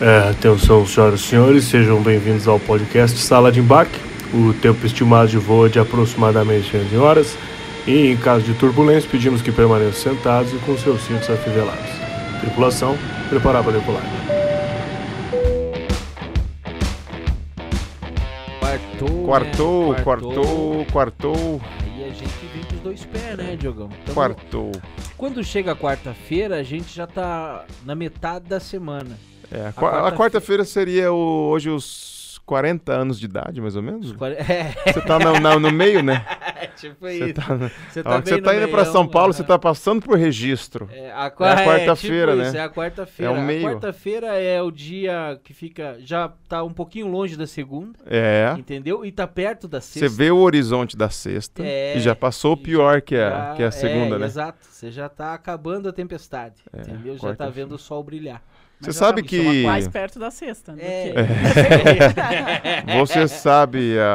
É, atenção, senhoras e senhores, sejam bem-vindos ao podcast Sala de Embarque. O tempo estimado de voo é de aproximadamente 11 horas e, em caso de turbulência, pedimos que permaneçam sentados e com seus cintos afivelados. Tripulação, preparar para decolar. Quartou, Quartou, né? quartou, quartou, Aí a gente vem com os dois pés, né, Diogão? Tamo- quartou. Quando chega a quarta-feira, a gente já tá na metade da semana. É, a A qua- a quarta-fe- quarta-feira seria o- hoje os 40 anos de idade, mais ou menos? É, Você tá no, na- no meio, né? tipo Você isso. tá, Você que bem você tá no indo pra meião, São Paulo, você tá passando por registro. É a, É a quarta-feira, tipo né? Isso, é a quarta-feira. É o meio. A quarta-feira é o dia que fica. Já tá um pouquinho longe da segunda, É. entendeu? E tá perto da Você sexta. vê o horizonte da sexta É, e já passou o pior que a, que a segunda, né? Exato. Você já tá acabando a tempestade, É, entendeu? Já tá vendo o sol brilhar. Você sabe que mais perto da sexta. É. que- você sabe a,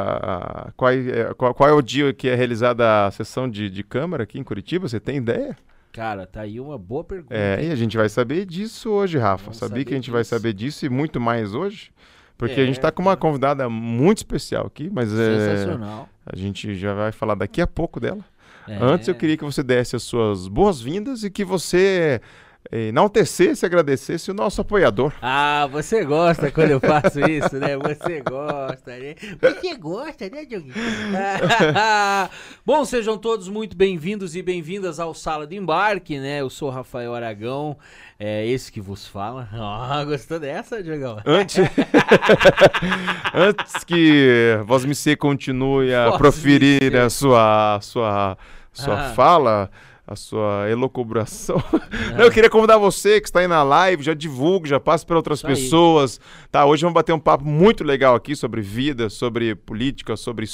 a- qual, é, qual, qual é o dia que é realizada a sessão de, de câmara aqui em Curitiba? Você tem ideia? Cara, tá aí uma boa pergunta. É, e a gente vai saber disso hoje, Rafa. Vamos Sabia que a gente vai disso. saber disso e muito mais hoje? Porque a É, gente tá com uma convidada muito especial aqui, mas é, Sensacional. a gente já vai falar daqui a pouco dela. É. Antes eu queria que você desse as suas boas-vindas e que você enaltecesse e agradecesse o nosso apoiador. Ah, você gosta quando eu faço isso, né? Você gosta, né? Você gosta, né, Dioguinho? Bom, sejam todos muito bem-vindos e bem-vindas ao Sala de Embarque, né? Eu sou Rafael Aragão, é esse que vos fala. Ah, gostou dessa, Diogão? Antes, Antes que Vosmicê continue a proferir a sua, sua, sua Ah. fala, a sua elocubração, eu queria convidar você que está aí na live, já divulgue, já passe para outras Isso aí. pessoas. Tá, hoje vamos bater um papo muito legal aqui sobre vida, sobre política, sobre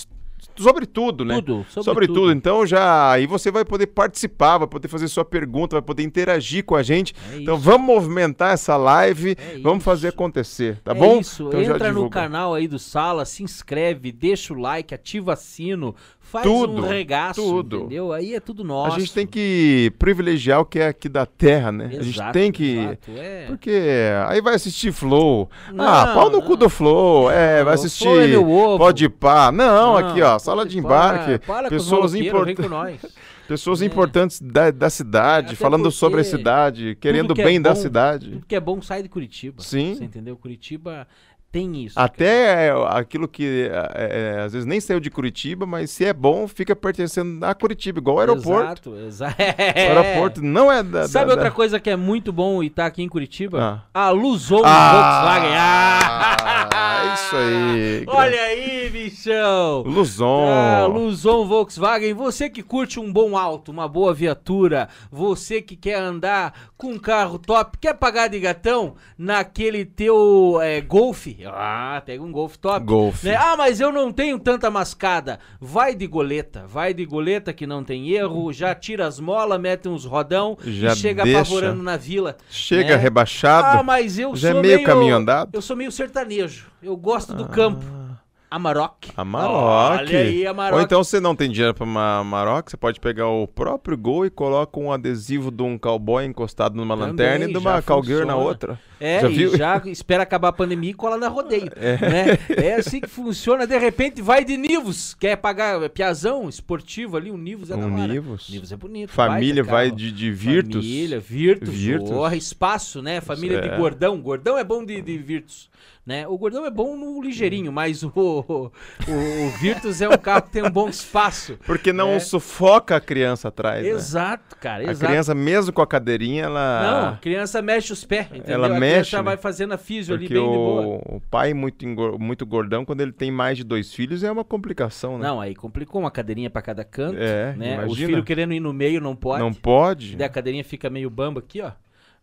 sobre tudo, né? Tudo, sobre, Sobre tudo. tudo. Então já aí você vai poder participar, vai poder fazer sua pergunta, vai poder interagir com a gente. É Então vamos movimentar essa live, É vamos fazer isso. acontecer, tá é bom? Isso, Então já entra no canal aí do Sala, se inscreve, deixa o like, ativa sino, faz Tudo, um regaço, tudo. entendeu? Aí é tudo nosso. A gente tem que privilegiar o que é aqui da terra, né? a gente Exato, tem que. exato, é. Porque aí vai assistir Flow. Não, ah, pau no cu não. do Flow. É, vai O assistir. É. Pode pá. Não, Não, aqui, ó, sala de embarque. para os pessoas, maloqueiros, vem import... com nós. pessoas É. importantes da, da cidade, Até falando sobre a cidade, querendo que é bem da bom- cidade. Tudo que é bom sai de Curitiba. Sim. Você entendeu? Curitiba tem isso. Até é, aquilo que é, é, às vezes nem saiu de Curitiba, mas se é bom, fica pertencendo a Curitiba, igual o aeroporto. Exato, exato. O aeroporto não é da. Sabe da- outra da- coisa que é muito bom e tá aqui em Curitiba? Ah. A Luzon Volkswagen. Ah, Ah! isso aí. Olha aí, bichão! Luzon. Ah, Luzon Volkswagen, você que curte um bom auto, uma boa viatura, você que quer andar com um carro top, quer pagar de gatão naquele teu é, Golf, ah, pega um Golf top. Golf. Né? Ah, mas eu não tenho tanta mascada. Vai de goleta, vai de goleta que não tem erro, já tira as molas, mete uns rodão Já e chega deixa. apavorando na vila. Chega né? rebaixado. Ah, mas eu Já é sou meio caminho andado? Eu sou meio sertanejo. Eu gosto do campo. Amarok. Amarok. Olha aí, Amarok. Ou então você não tem dinheiro pra uma Amarok, você pode pegar o próprio Gol e coloca um adesivo de um cowboy encostado numa Também, lanterna e de uma cowgirl na outra. É, Já e viu? já espera acabar a pandemia e cola na rodeio. Né? É assim que funciona. De repente vai de Nivus. Quer pagar é, piazão esportivo ali, um Nivus é da Um hora. Nivus. Nivus é bonito. Família vai carro. de, de Virtus. Família, Virtus. Virtus. Porra, espaço, né? Família É. de gordão. Gordão é bom de, de Virtus. Né? O gordão é bom no ligeirinho, mas o, o, o Virtus é um carro que tem um bom espaço. Porque não É. sufoca a criança atrás, né? Exato, cara. A Exato. criança, mesmo com a cadeirinha, ela... Não, a criança mexe os pés, entendeu? Ela a mexe, criança né? vai fazendo a físio ali bem de boa. o, o pai muito, engor- muito gordão, quando ele tem mais de dois filhos, é uma complicação, né? Não, aí complicou uma cadeirinha pra cada canto, É, né? Os imagina. filhos querendo ir no meio não pode. Não pode. Daí a cadeirinha fica meio bamba aqui, ó.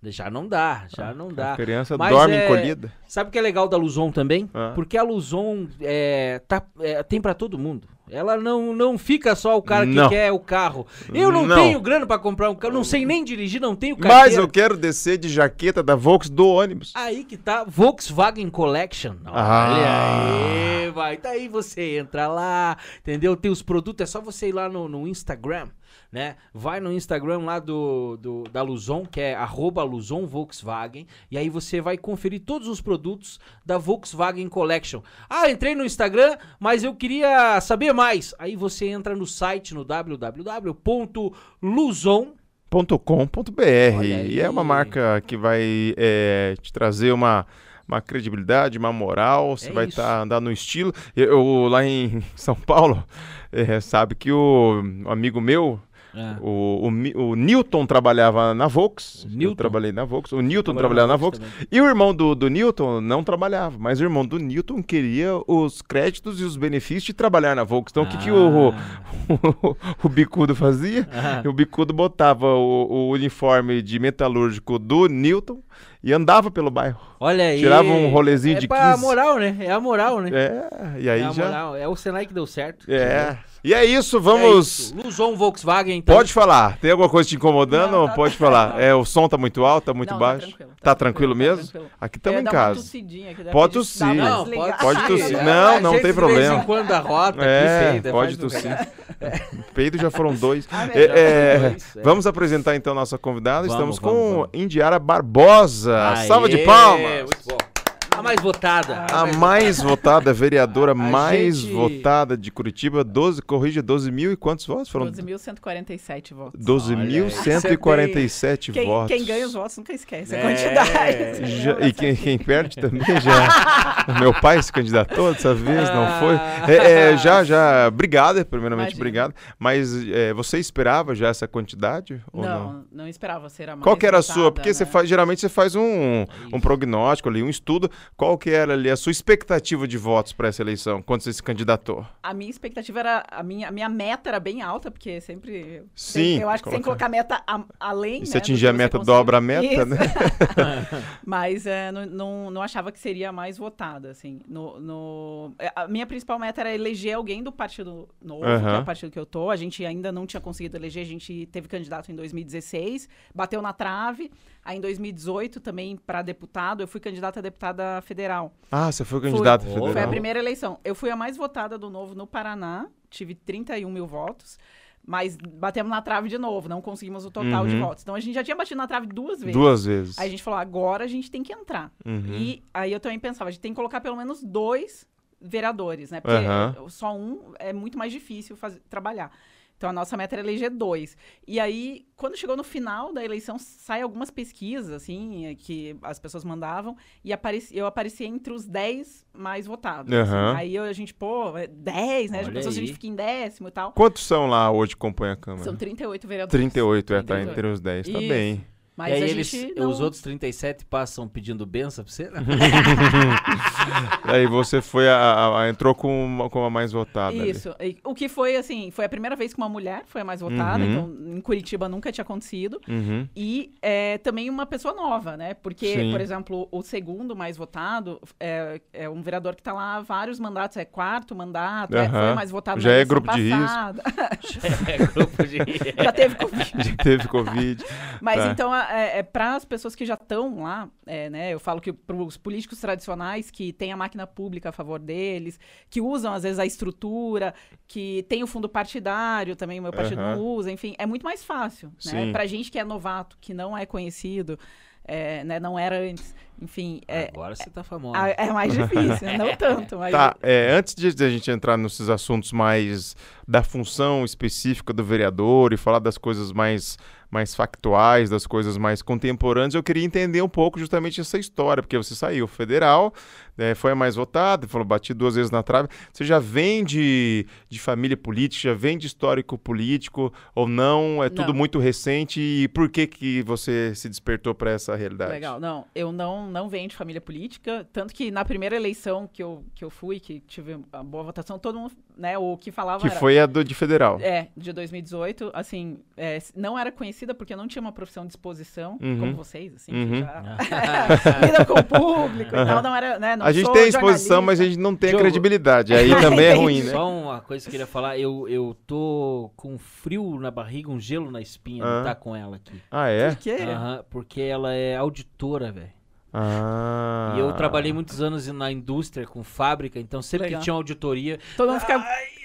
Já não dá, já não dá. A criança Mas dorme é- encolhida. Sabe o que é legal da Luzon também? Ah. Porque a Luzon é, tá, é, tem pra todo mundo. Ela não, não fica só o cara que Não. quer o carro. Eu não, Não. tenho grana pra comprar um carro, não sei nem dirigir, não tenho Mas carteira. eu quero descer de jaqueta da Volks do ônibus. Aí que tá Volkswagen Collection. Ah. Olha aí, vai. Daí você entra lá, entendeu? Tem os produtos, é só você ir lá no, no Instagram, né? Vai no Instagram lá do, do da Luzon, que é arroba Luzon Volkswagen, e aí você vai conferir todos os produtos da Volkswagen Collection. Ah, entrei no Instagram, mas eu queria saber mais. Aí você entra no site no www.luzon .com.br e é uma marca que vai é, te trazer uma, uma credibilidade, uma moral, você É vai estar andando no estilo. Eu, eu, lá em São Paulo, é, sabe que o um amigo meu, Ah. o, o, o Newton trabalhava na Volks, O eu Newton? trabalhei na Volks, o Newton trabalhava na Volks, Volks e o irmão do, do Newton não trabalhava, mas o irmão do Newton queria os créditos e os benefícios de trabalhar na Volks. Então o que, que o, o, o bicudo fazia? Ah. O bicudo botava o, o uniforme de metalúrgico do Newton e andava pelo bairro. Olha aí. Tirava um rolezinho é de pra 15. moral, né? É a moral, né? É, e aí é a já. moral. É o Senai que deu certo. É. E é isso, É vamos. isso. Luzon Volkswagen, então. Pode falar. Tem alguma coisa te incomodando? Não, ou tá- pode falar. É, o som tá muito alto, tá muito Não, baixo? tranquilo, Tá tranquilo tá mesmo? tranquilo. Aqui estamos em casa. Pode tossir. Não. Pode sim. tossir. É, Não, não tem De problema. vez em quando a rota É, feita, pode tossir. lugar. Peido já foram dois. Ah, É, é, dois, é. Vamos apresentar então nossa convidada. Vamos, Estamos vamos, com vamos. Indiara Barbosa. Aê, Salva de palmas. Muito bom. A mais votada. A mais votada, a vereadora A mais gente- votada de Curitiba, 12, corrija, 12 mil e quantos votos? Foram 12.147 votos. 12.147 Quem, votos. quem ganha os votos nunca esquece a É. quantidade. Já- e quem, quem perde também já. Meu pai se candidatou dessa vez, não Ah. foi? É, é, já, já. Obrigado, primeiramente, Imagina. obrigado. Mas é, você esperava já essa quantidade? Ou não? Não, não esperava ser a mais Qual que era a sua? Porque você né? faz, geralmente você faz um, um prognóstico ali, um estudo. Qual que era ali a sua expectativa de votos para essa eleição, quando você se candidatou? A minha expectativa era. A minha, a minha meta era bem alta, porque sempre. Sim, Eu acho que sem colocar. meta a- além. E né, se do atingir a meta, dobra a meta, Isso. né? Mas é, não, não, não achava que seria mais votada, assim. No, no- é, A minha principal meta era eleger alguém do Partido Novo, que é o partido que eu tô. A gente ainda não tinha conseguido eleger, a gente teve candidato em 2016, bateu na trave. Aí em 2018, também para deputado, eu fui candidata a deputada federal. Ah, você foi candidato Foi. federal. Foi a primeira eleição. Eu fui a mais votada do Novo no Paraná, tive 31 mil votos. Mas batemos na trave de novo, não conseguimos o total de Uhum. votos. Então a gente já tinha batido na trave duas vezes. Duas vezes. Aí a gente falou, agora a gente tem que entrar. Uhum. E aí eu também pensava, a gente tem que colocar pelo menos dois vereadores, né? Porque Aham. só um é muito mais difícil fazer, trabalhar. Então a nossa meta era eleger dois. E aí, quando chegou no final da eleição, sai algumas pesquisas, assim, eh, que as pessoas mandavam, e apareci, eu apareci entre os 10 mais votados. assim. Aham. Aí eu- a gente, pô, é 10, né? Olha Já pensou se a gente fica em décimo e tal. Quantos são lá hoje que compõem a Câmara? São 38 vereadores. 38, é, tá 38. entre os 10, tá Isso. bem. Mas e aí a eles, gente não... os outros 37 passam pedindo benção pra você? né? Aí você foi a, a- a- entrou com uma, com a mais votada. ali. Isso. E O que foi, assim, foi a primeira vez que uma mulher foi a mais votada, Uhum. então em Curitiba nunca tinha acontecido. Uhum. E é, também uma pessoa nova, né? Porque, Sim. por exemplo, o segundo mais votado é, é um vereador que está lá há vários mandatos, é quarto mandato, é, foi mais votado Já na é grupo de risco. passada. é grupo de... Já teve Covid. Já teve Covid. Mas Tá. então, é, é para as pessoas que já estão lá, é, né? Eu falo que para os políticos tradicionais que têm a máquina pública a favor deles, que usam às vezes a estrutura, que tem o fundo partidário também, o meu partido não usa, enfim, é muito mais fácil, né? Pra gente que é novato, que não é conhecido, é, né? Não era antes, enfim, é, Agora você tá famosa. é mais difícil, não tanto, mas Tá, é, antes de, de a gente entrar nesses assuntos mais da função específica do vereador e falar das coisas mais, mais factuais, das coisas mais contemporâneas, eu queria entender um pouco justamente essa história, porque você saiu federal, né, foi a mais votada, falou, bati duas vezes na trave. Você já vem de, de família política, já vem de histórico político ou não? É tudo Não. muito recente e por que que você se despertou para essa realidade? Legal. Não, eu não, não venho de família política, tanto que na primeira eleição que eu, que eu fui, que tive a boa votação, todo mundo, né, o que falava Que era... foi a do, de federal. É, de 2018, assim, é, não era conhecida porque não tinha uma profissão de exposição, Uhum. como vocês, assim, Uhum. que já lidam com o público e tal, não era, né, não a gente tem exposição, mas a gente não tem a credibilidade. Aí também é ruim, né? Só uma coisa que eu queria falar, eu, eu tô com frio na barriga, um gelo na espinha, Ah. não tá com ela aqui. Ah, é? Por quê? Aham, porque ela é auditora, velho. Ah. E eu trabalhei muitos anos na indústria, com fábrica, então sempre Legal. que tinha auditoria. Todo mundo fica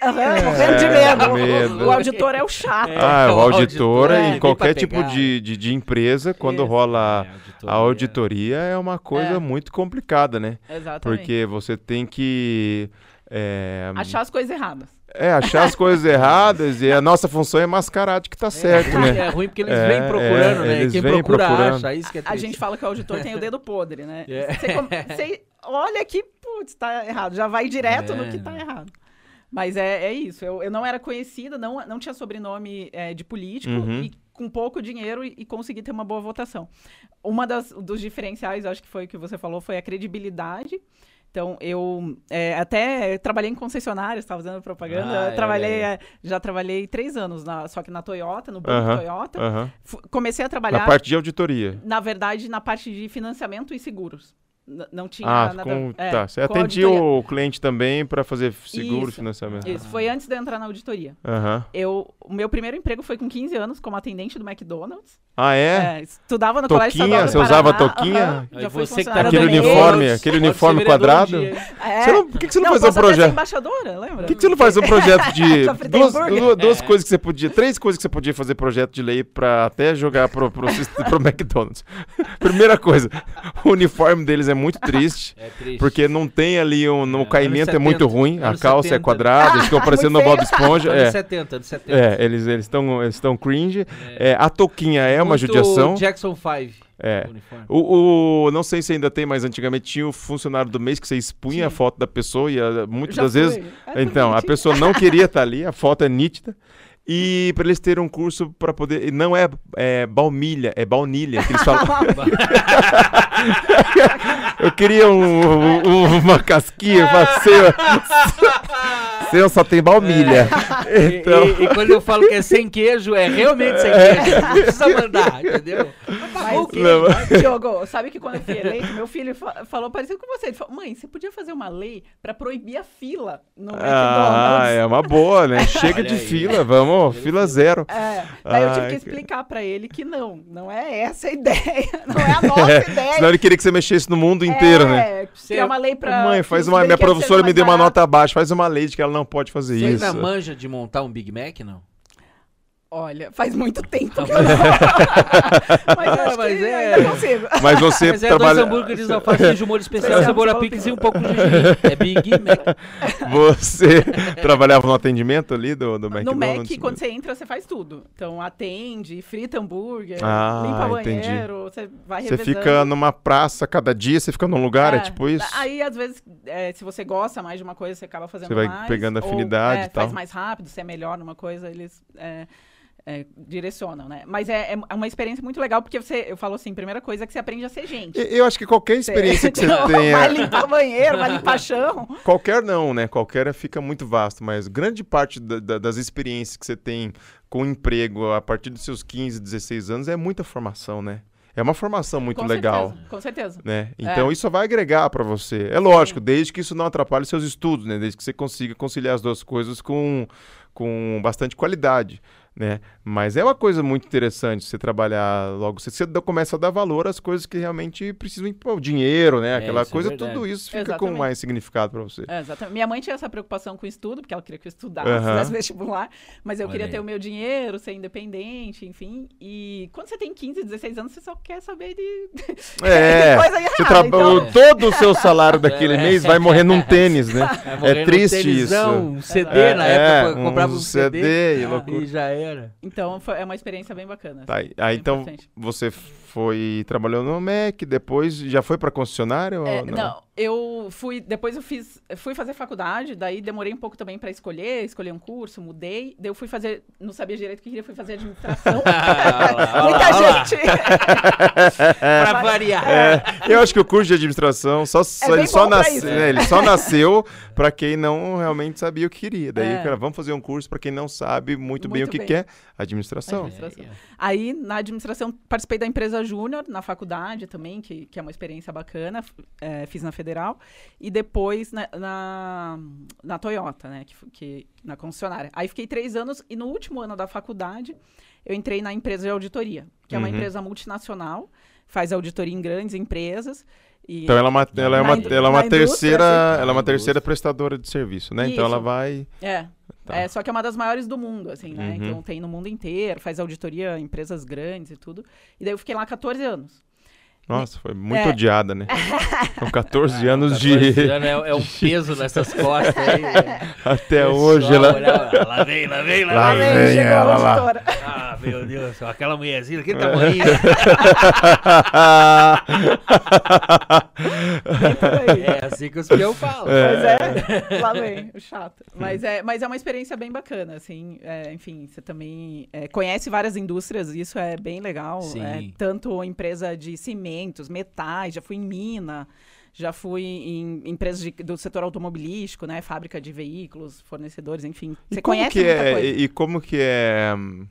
Aham, morrendo de medo. medo. O auditor é o chato. Ah, o o auditor, auditor, é, em qualquer tipo de, de, de empresa, quando Isso. rola É, a auditoria, é uma coisa É. muito complicada, né? Exatamente. Porque você tem que. É, Achar as coisas erradas. É, achar as coisas erradas e a nossa função é mascarar de que tá certo, é, né? É ruim porque eles É, vêm procurando, é, né? eles Quem procura procurando. acha, isso que é A gente fala que o auditor tem o dedo podre, né? É. Você, olha aqui, putz, tá errado. Já vai direto no É. que tá errado. Mas é, é isso. Eu, eu não era conhecida, não, não tinha sobrenome é, de político Uhum. e com pouco dinheiro e, e consegui ter uma boa votação. Uma das, dos diferenciais, eu acho que foi o que você falou, foi a credibilidade. Então, eu é, até trabalhei em concessionárias, estava fazendo propaganda. Ah, é, trabalhei, é. é, já trabalhei três anos, na- só que na Toyota, no banco Aham, Toyota. Aham. Fu- Comecei a trabalhar, Na parte de auditoria. na verdade, na parte de financiamento e seguros. Não tinha Ah, nada com, é, tá. Você com atendia o cliente também para fazer seguro e Isso. financiamento. Isso, foi antes de eu entrar na auditoria. Aham. Eu, o meu primeiro emprego foi com 15 anos como atendente do McDonald's. Ah, é? É, estudava no Colégio Toquinha? Estadual do Você usava toquinha? Aí já fui você que tá funcionária Aquele uniforme, aquele uniforme quadrado? um. É. Você não- por que, que você não, faz um projeto? embaixadora, lembra? Por que, que você não faz um projeto de. Fritei duas, hambúrguer? duas, duas coisas que você podia. Três coisas que você podia fazer projeto de lei pra até jogar pro, pro, sist- pro McDonald's. Primeira coisa, o uniforme deles é muito triste. É triste. Porque não tem ali um. No É, caimento anos é muito 70, ruim, a calça é 70. quadrada, eles ficam parecendo o Bob Esponja. anos É, 70, anos 70. é eles estão eles estão cringe. É, a touquinha é uma Muito judiação. Jackson 5. É. o. O, não sei se ainda tem, mas antigamente tinha o funcionário do mês que você expunha a Sim. foto da pessoa e a- muitas Já das vezes. fui. É tudo então, a pessoa não queria estar ali, a foto é nítida. E para eles terem um curso para poder. e Não é, é baumilha, é baunilha que eles falam. Eu queria um- um- uma casquinha pra ser. Seu só tem baumilha. E- Então. E, e quando eu falo que é sem queijo, é realmente sem queijo. Não precisa mandar, entendeu? Mas, O quê? Não. Diogo, sabe que quando eu fui eleito, meu filho fa- falou parecido com você. Ele falou, mãe, você podia fazer uma lei pra proibir a fila no Ah, McDonald's. é uma boa, né? Chega Olha de aí. fila, vamos, fila zero. É, daí eu tive que explicar pra ele que não, não é essa a ideia, não é a nossa ideia. Senão ele queria que você mexesse no mundo inteiro, né? É, criar uma lei pra... Mãe, faz uma. Minha professora me deu uma nota baixa, faz uma lei de que ela não pode fazer Você isso. ainda manja de montar um Big Mac, não? Olha, faz muito tempo Ah, que eu não. mas eu acho Mas que é- ainda consigo. Mas você Mas é dois trabalha. hambúrgueres alface de molho especial, cebola pix e um pouco de gergelim. É Big Mac. Você trabalhava no atendimento ali do, do No McDonald's? Mac, quando você entra, você faz tudo. Então, atende, frita hambúrguer, Ah, limpa entendi. banheiro, você vai Você revezando. fica numa praça cada dia, você fica num lugar, é, É, tipo isso? Aí, às vezes, é, se você gosta mais de uma coisa, você acaba fazendo Você vai mais. pegando ou, afinidade é, e tal. faz mais rápido, se é melhor numa coisa, eles é, é, direcionam, né? Mas é, é uma experiência muito legal, porque você, eu falo assim, primeira coisa é que você aprende a ser gente. Eu acho que qualquer experiência que você Então, Vai tenha. limpar banheiro, vai limpar chão. Qualquer não, né? Qualquer fica muito vasto, mas grande parte da- da- das experiências que você tem com emprego a partir dos seus 15, 16 anos é muita formação, né? É uma formação muito com legal. Certeza, com certeza. né? Então isso vai agregar para você. É lógico, desde que isso não atrapalhe seus estudos, né? Desde que você consiga conciliar as duas coisas com, com bastante qualidade, né? Mas é uma coisa muito interessante você trabalhar logo, você, você começa a dar valor às coisas que realmente precisam, pô, o dinheiro, né? É, Aquela é coisa, verdade. tudo isso fica com Exatamente. mais significado para você. É, exatamente. Minha mãe tinha essa preocupação com o estudo, porque ela queria que eu estudasse, Aham. fizesse vestibular, mas eu Olha queria aí. ter o meu dinheiro, ser independente, enfim. E quando você tem 15, 16 anos, você só quer saber de, É, de coisa errada. você então, todo o seu salário daquele mês vai morrer num tênis, né? No triste tênisão, isso. Um CD É, na é, época, comprava um um CD, CD e e já era. Então foi- é uma experiência bem bacana. Tá, aí, Bem então importante. você foi trabalhou no Mac, depois já foi para concessionária ou É, não? não, eu fui. Depois eu fiz. Fui fazer faculdade, daí demorei um pouco também pra escolher, escolher um curso, mudei. Daí eu fui fazer. Não sabia direito o que queria, fui fazer administração. lá, Muita gente. Pra variar. É, eu acho que o curso de administração só, só- bem ele, só bom pra nasce- isso. né, ele só nasceu para quem não realmente sabia o que queria. Daí, É. cara, vamos fazer um curso para quem não sabe muito, bem o Muito que bem. quer administração. Administração. Aí, na administração, participei da empresa Júnior, na faculdade também, que, que é uma experiência bacana. é, fiz na Federal. E depois na, na, na Toyota, né? Que, que, na concessionária. Aí fiquei três anos e no último ano da faculdade, eu entrei na empresa de auditoria, que é uma Uhum. empresa multinacional. faz auditoria em grandes empresas. E Então ela, é uma- ela é uma, indú- ela é uma terceira, ela é uma terceira prestadora de serviço, né? Então ela Isso. vai É. Tá. É, só que é uma das maiores do mundo, assim, né? Uhum. Então tem no mundo inteiro, faz auditoria em empresas grandes e tudo. E daí eu fiquei lá 14 anos. Nossa, foi muito É. odiada, né? São 14 Ah, anos 14 de anos é, é um peso nessas costas aí. até Pessoal, hoje ela olha, lá vem, lá vem, lá, Lá vem. vem chegou ela a lá. auditora. Ah, meu Deus, aquela mulherzinha, aquele tamanho. Por aí. É assim que os peão falam. Mas é, lá vem, o chato. Mas é, mas é uma experiência bem bacana, assim. é, enfim, você também é, conhece várias indústrias, isso é bem legal. Sim. é, tanto empresa de metais, já fui em mina, já fui em empresas de- do setor automobilístico, né? Fábrica de veículos, fornecedores, enfim. Você conhece que muita é, coisa. e, e como que é hum,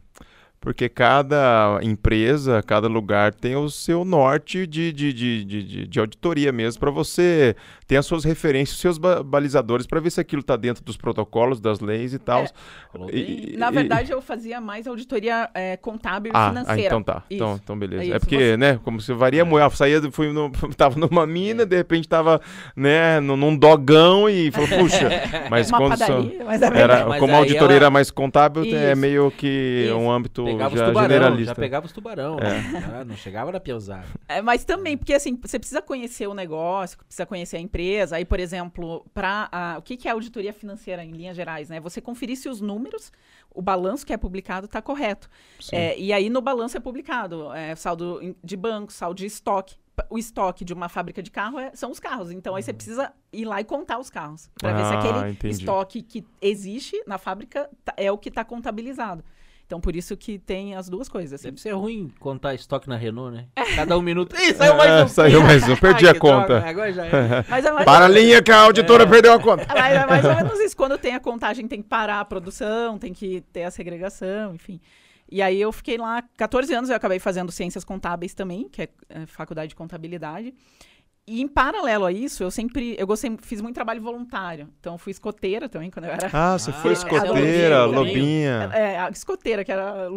porque cada empresa, cada lugar tem o seu norte de, de, de, de, de- de auditoria mesmo, para você ter as suas referências, os seus ba- balizadores, para ver se aquilo está dentro dos protocolos, das leis e tal. É. E- e- Na e- verdade, eu fazia mais auditoria é, contábil e Ah, ah, financeira. então tá. Então, Isso. então beleza. É É, isso. porque, Você- né, como se varia muito. Ah, saía, fui no, tava numa mina, de repente tava, né, num, num dogão e falou, puxa, mas Uma quando só- padaria, mas é era, Mas como a auditoria ela- era mais contábil, é Isso. meio que Isso. um âmbito Pegava os já tubarão, generalista. já pegava os tubarão. É. né? Ah, não chegava na piazada. É, mas também, porque assim, você precisa conhecer o negócio, precisa conhecer a empresa. Aí, por exemplo, para o que, que é auditoria financeira em linhas gerais, né? Você conferir se os números, o balanço que é publicado está correto. É, e aí no balanço é publicado é, saldo de banco, saldo de estoque. O estoque de uma fábrica de carro é- são os carros. Então aí você precisa ir lá e contar os carros. Para ver se Ah, aquele entendi. estoque que existe na fábrica tá- é o que está contabilizado. Então por isso que tem as duas coisas. Assim. Deve ser ruim contar estoque na Renault, né? Cada um minuto. Ih, saiu mais É, um. saiu mais um, perdi Ai, a conta. droga, Agora já é. Mas é mais Para a linha que a auditora perdeu a conta. Mas é mais ou menos isso. Quando tem a contagem, tem que parar a produção, tem que ter a segregação, enfim. E aí eu fiquei lá 14 anos, eu acabei fazendo ciências contábeis também, que é, é, faculdade de contabilidade. E em paralelo a isso, eu sempre, eu gostei, fiz muito trabalho voluntário. Então fui escoteira também quando eu era Ah, você Ah, foi é escoteira, lobinho, lobinha. é, a escoteira, que era.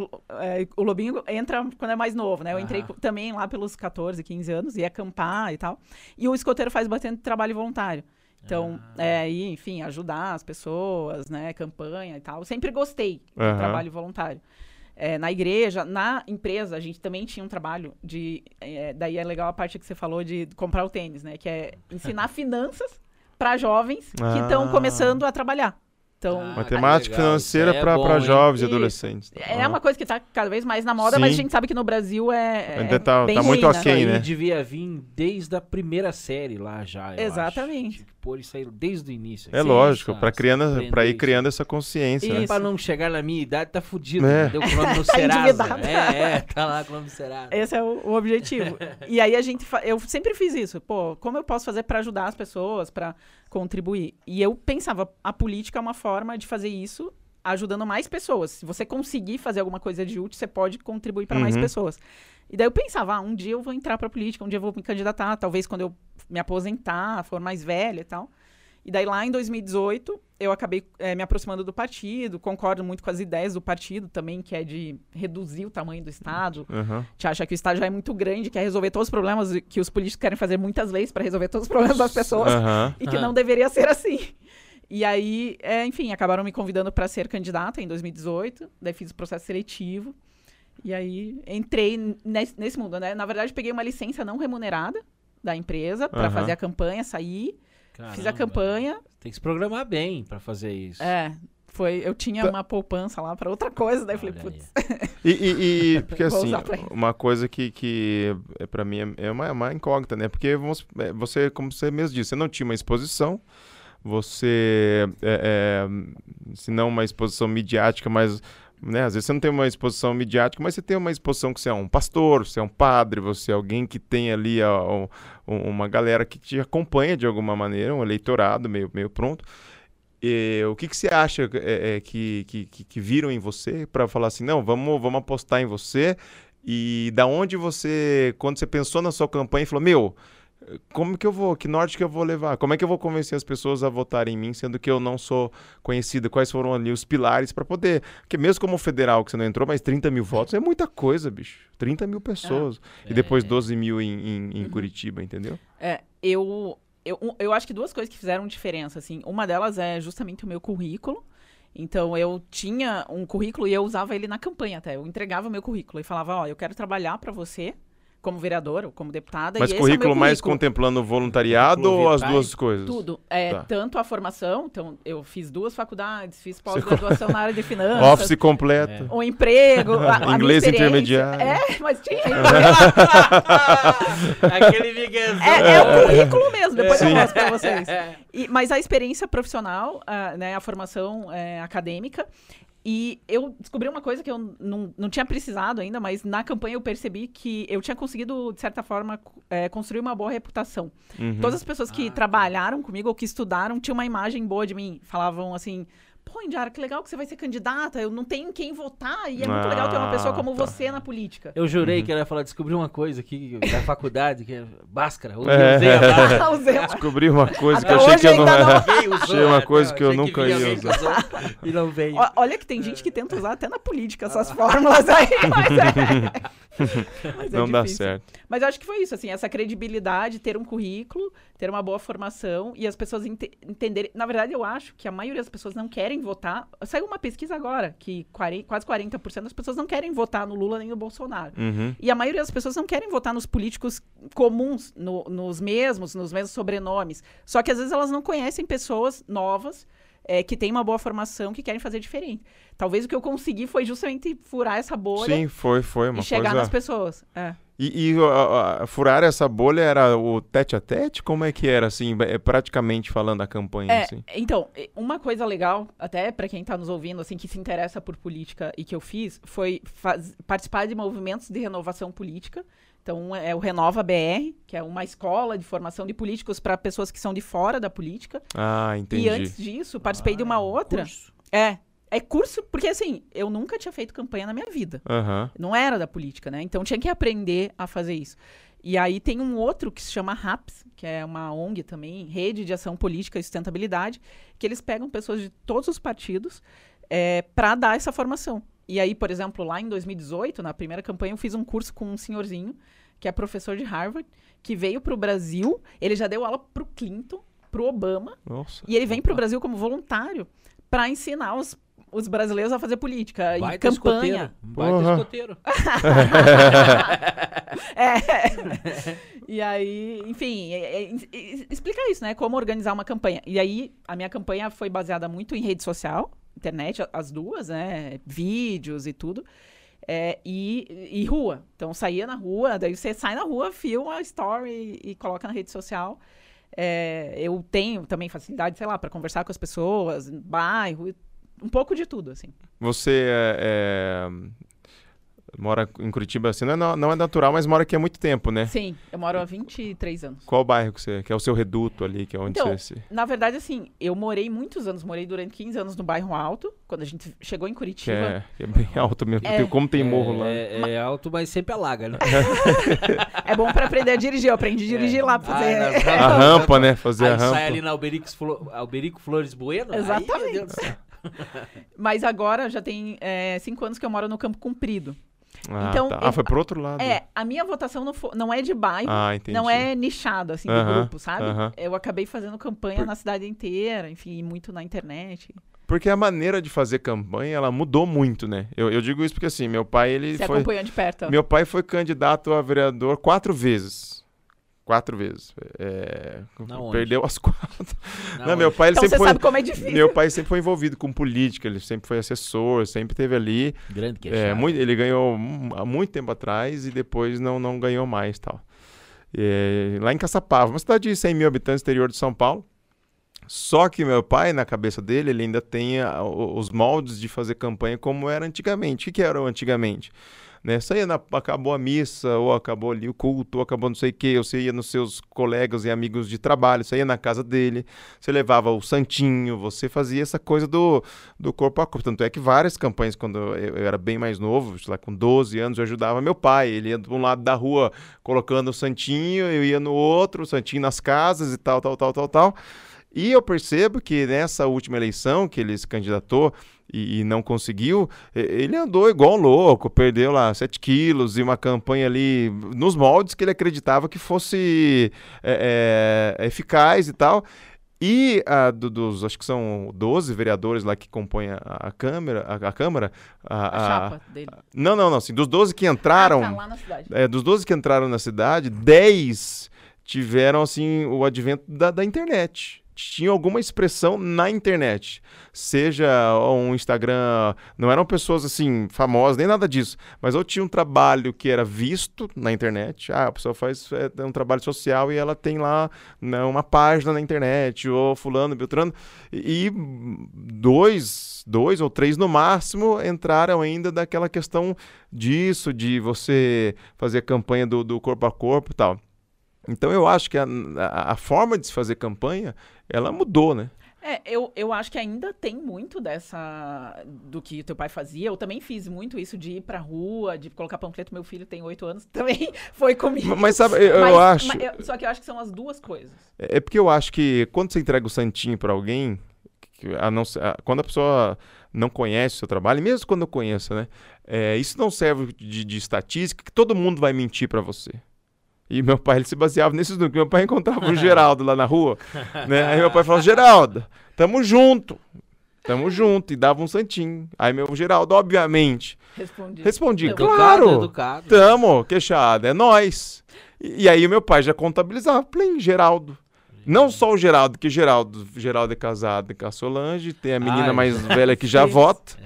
é, o Lobinho entra quando é mais novo, né? Eu entrei co- também lá pelos 14, 15 anos, ia acampar e tal. E o escoteiro faz bastante trabalho voluntário. Então, Ah. é, e, enfim, ajudar as pessoas, né? Campanha e tal. Eu sempre gostei do trabalho voluntário. É, na igreja, na empresa, a gente também tinha um trabalho de. é, daí é legal a parte que você falou de comprar o tênis, né? Que é ensinar finanças para jovens que estão Ah. começando a trabalhar. Então, Ah, Matemática legal, financeira é para jovens e adolescentes. É Ah. uma coisa que tá cada vez mais na moda, mas a Sim. gente sabe que no Brasil é, é Ainda tá- bem tá muito ruim, aquém, Isso aí né? devia vir desde a primeira série lá já. eu Exatamente. Pôr isso aí desde o início. É Sim, lógico, para aprender para ir isso. criando essa consciência, né? Isso. Pra não chegar na minha idade, tá fudido. É. Entendeu? Com o nome no Tá Serasa. É, é, tá lá com o nome no Serasa. Esse é o, o objetivo. e aí a gente, fa- eu sempre fiz isso. Pô, como eu posso fazer para ajudar as pessoas, para contribuir? E eu pensava, a política é uma forma de fazer isso ajudando mais pessoas. Se você conseguir fazer alguma coisa de útil, você pode contribuir para mais Uhum. pessoas. E daí eu pensava, ah, um dia eu vou entrar para política, um dia eu vou me candidatar, talvez quando eu me aposentar, for mais velha e tal. E daí lá em 2018, eu acabei eh, me aproximando do partido, concordo muito com as ideias do partido também, que é de reduzir o tamanho do Estado, Aham. te acha que o Estado já é muito grande, quer resolver todos os problemas, que os políticos querem fazer muitas leis para resolver todos os problemas das pessoas, Aham. e que Ah. não deveria ser assim. E aí, é, enfim, acabaram me convidando para ser candidata em 2018, daí fiz o processo seletivo, e aí entrei nesse, nesse mundo, né? Na verdade, peguei uma licença não remunerada da empresa para Aham. fazer a campanha, sair, fiz a Caramba, campanha, Tem que se programar bem pra fazer isso. é... Foi, eu tinha Tá. uma poupança lá para outra coisa, daí eu falei, Olha putz, E, e- e- porque assim, uma coisa que, que é, para mim é- é uma, é uma incógnita, né? Porque vamos, é, você, como você mesmo disse, você não tinha uma exposição, você, é, é, se não uma exposição midiática, mas né, às vezes você não tem uma exposição midiática, mas você tem uma exposição que você é um pastor, você é um padre, você é alguém que tem ali ó, um- uma galera que te acompanha de alguma maneira, um eleitorado meio, meio pronto. E, o que, que você acha é, é, que, que, que- que viram em você para falar assim, não, vamos, vamos apostar em você? E da onde você, quando você pensou na sua campanha, falou, meu, como que eu vou, que norte que eu vou levar? Como é que eu vou convencer as pessoas a votarem em mim, sendo que eu não sou conhecido? Quais foram ali os pilares para poder? Porque mesmo como federal, que você não entrou, mas 30 mil votos é muita coisa, bicho. 30 mil pessoas. e depois 12 mil em, em- em Curitiba, entendeu? É, eu, eu, eu acho que duas coisas que fizeram diferença, assim. Uma delas é justamente o meu currículo. Então, eu tinha um currículo e eu usava ele na campanha até. Eu entregava o meu currículo e falava, ó, eu quero trabalhar para você como vereadora ou como deputada. Mas e esse é currículo mais currículo. contemplando o voluntariado Currículo ou as duas coisas? Tudo. É, Tá. Tanto a formação, então eu fiz duas faculdades, fiz pós-graduação na área de finanças. Office completo. O emprego, a, a Inglês intermediário. É, mas tinha. Aquele miguezão. É, é o currículo mesmo, depois eu Sim. mostro pra vocês. E- mas a experiência profissional, a, né, a formação é, acadêmica. E eu descobri uma coisa que eu não, não tinha precisado ainda, mas na campanha eu percebi que eu tinha conseguido, de certa forma, é, construir uma boa reputação. Uhum. Todas as pessoas que trabalharam comigo ou que estudaram tinham uma imagem boa de mim. Falavam assim. Pô, Indiara, que legal que você vai ser candidata. Eu não tenho em quem votar. E é muito legal ter uma pessoa como Ah, tá. você na política. Eu jurei Uhum. que ela ia falar, descobri uma coisa aqui da faculdade, que é Bhaskara. Eu É. usei a. Usei- Descobri uma coisa que Até eu achei que eu não não. Achei uma coisa que eu nunca vinha ia que usar. E não veio. Olha que tem gente que tenta usar até na política essas fórmulas aí, mas é. Mas é Não dá difícil. certo. Mas eu acho que foi isso, assim, essa credibilidade, ter um currículo, ter uma boa formação e as pessoas ente- entenderem. Na verdade, eu acho que a maioria das pessoas não querem votar. Saiu uma pesquisa agora que 40 quase 40% das pessoas não querem votar no Lula nem no Bolsonaro. Uhum. E a maioria das pessoas não querem votar nos políticos comuns, no- nos mesmos, nos mesmos sobrenomes. Só que às vezes elas não conhecem pessoas novas é, que têm uma boa formação, que querem fazer diferente. Talvez o que eu consegui foi justamente furar essa bolha Sim, foi, foi uma e chegar coisa... nas pessoas. É. E, e, a- a- furar essa bolha era o tete a tete? Como é que era, assim, é, praticamente falando a campanha, É, assim? então, uma coisa legal, até pra quem tá nos ouvindo, assim, que se interessa por política e que eu fiz, foi faz- participar de movimentos de renovação política. Então, um é o Renova BR, que é uma escola de formação de políticos para pessoas que são de fora da política. Ah, entendi. E antes disso, participei de uma outra. Curso. É. É curso, porque assim, eu nunca tinha feito campanha na minha vida. Aham. Não era da política, né? Então tinha que aprender a fazer isso. E aí tem um outro que se chama RAPS, que é uma ONG também, Rede de Ação Política e Sustentabilidade, que eles pegam pessoas de todos os partidos para dar essa formação. E aí, por exemplo, lá em 2018, na primeira campanha, eu fiz um curso com um senhorzinho, que é professor de Harvard, que veio para o Brasil, ele já deu aula para o Clinton, para o Obama, Nossa. e ele vem para o Brasil como voluntário para ensinar os, os brasileiros a fazer política Baita e campanha. escoteiro. Baita escoteiro. É. e aí, enfim, é- é- é- explica isso, né? Como organizar uma campanha. E aí, a minha campanha foi baseada muito em rede social, internet, as duas, né? Vídeos e tudo. É, e, e rua. Então, saía na rua, daí você sai na rua, filma a story e, e coloca na rede social. É, eu tenho também facilidade, sei lá, para conversar com as pessoas, bairro, um pouco de tudo, assim. Você é, é, mora em Curitiba, assim, não é, não é natural, mas mora aqui há muito tempo, né? Sim, eu moro há 23 anos. Qual bairro que você, que é o seu reduto ali, que é onde Então, você... se- Na verdade, assim, eu morei muitos anos, morei durante 15 anos no bairro Alto, quando a gente chegou em Que Curitiba. é, é bem alto mesmo. É. Como tem morro lá. É, é alto, mas sempre alaga, né? É, bom pra aprender a dirigir, eu aprendi a dirigir lá pra fazer. Ah, A rampa, né? Fazer a Aí sai rampa. ali na Alberico, Flo- Alberico Flores Bueno. aí, Exatamente. meu Deus do céu. Mas agora já tem é, cinco anos que eu moro no Campo Comprido. Ah, Então, tá. ah, foi pro outro lado. É, a minha votação não, não é de bairro, Ah, não é nichado, assim, de Aham, grupo, sabe? aham. Eu acabei fazendo campanha Por- na cidade inteira, enfim, muito na internet. Porque a maneira de fazer campanha, ela mudou muito, né? Eu, eu digo isso porque, assim, meu pai, ele Você foi... acompanhou de perto. Meu pai foi candidato a vereador quatro vezes. Quatro vezes. É, Na onde? perdeu as quatro. Na Não, meu pai, ele então sempre você foi... sabe como é difícil. Meu pai sempre foi envolvido com política, ele sempre foi assessor, sempre teve ali. Grande que É, muito, ele ganhou há muito tempo atrás e depois não, não ganhou mais tal. É, lá em Caçapava, uma cidade de 100 mil habitantes, interior de São Paulo. Só que meu pai, na cabeça dele, ele ainda tem a- os moldes de fazer campanha como era antigamente. O que, que era antigamente? Né? Você ia na, acabou a missa, ou acabou ali o culto, ou acabou não sei o quê, ou você ia nos seus colegas e amigos de trabalho, você ia na casa dele, você levava o santinho, você fazia essa coisa do, do corpo a corpo. Tanto é que várias campanhas, quando eu, eu era bem mais novo, lá, com 12 anos, eu ajudava meu pai. Ele ia de um lado da rua colocando o santinho, eu ia no outro, o santinho nas casas e tal, tal, tal, tal, tal. E eu percebo que nessa última eleição que ele se candidatou e, e não conseguiu, ele andou igual um louco, perdeu lá 7 quilos e uma campanha ali nos moldes que ele acreditava que fosse é, é, eficaz e tal. E ah, do- dos, acho que são 12 vereadores lá que compõem a, a Câmara, a, a Câmara, a- A a- chapa dele. não, não, não, assim, dos 12 que entraram, Ah, tá, lá na cidade. é, dos 12 que entraram na cidade, 10 tiveram assim o advento da, da internet. Tinham alguma expressão na internet. Seja um Instagram. Não eram pessoas assim famosas, nem nada disso. Mas ou tinha um trabalho que era visto na internet. Ah, a pessoa faz é, um trabalho social e ela tem lá né, uma página na internet, ou fulano, Beltrano. E dois, dois ou três no máximo entraram ainda daquela questão disso, de você fazer campanha do, do corpo a corpo e tal. Então eu acho que a, a, a forma de se fazer campanha, ela mudou, né? É, eu, eu acho que ainda tem muito dessa. do que teu pai fazia. Eu também fiz muito isso de ir pra rua, de colocar panfleto. Meu filho tem oito anos, também foi comigo. Ma- Mas sabe, eu, eu Mas- acho. mas eu- só que eu acho que são as duas coisas. É é porque eu acho que quando você entrega o santinho para alguém, a não a- quando a pessoa não conhece o seu trabalho, mesmo quando conheça, né? é, isso não serve de, de estatística que todo mundo vai mentir para você. E meu pai ele se baseava nesses números. Meu pai encontrava o Geraldo lá na rua, né? Aí meu pai falava: Geraldo, tamo junto. Tamo junto. E dava um santinho. Aí meu Geraldo, obviamente, Respondi. respondia: Educado, Claro, educado. Tamo, queixada, é nós. E, e aí o meu pai já contabilizava, play, Geraldo. Não só o Geraldo, que Geraldo, Geraldo é casado com a Solange, tem a menina Ai, mais velha que já vota,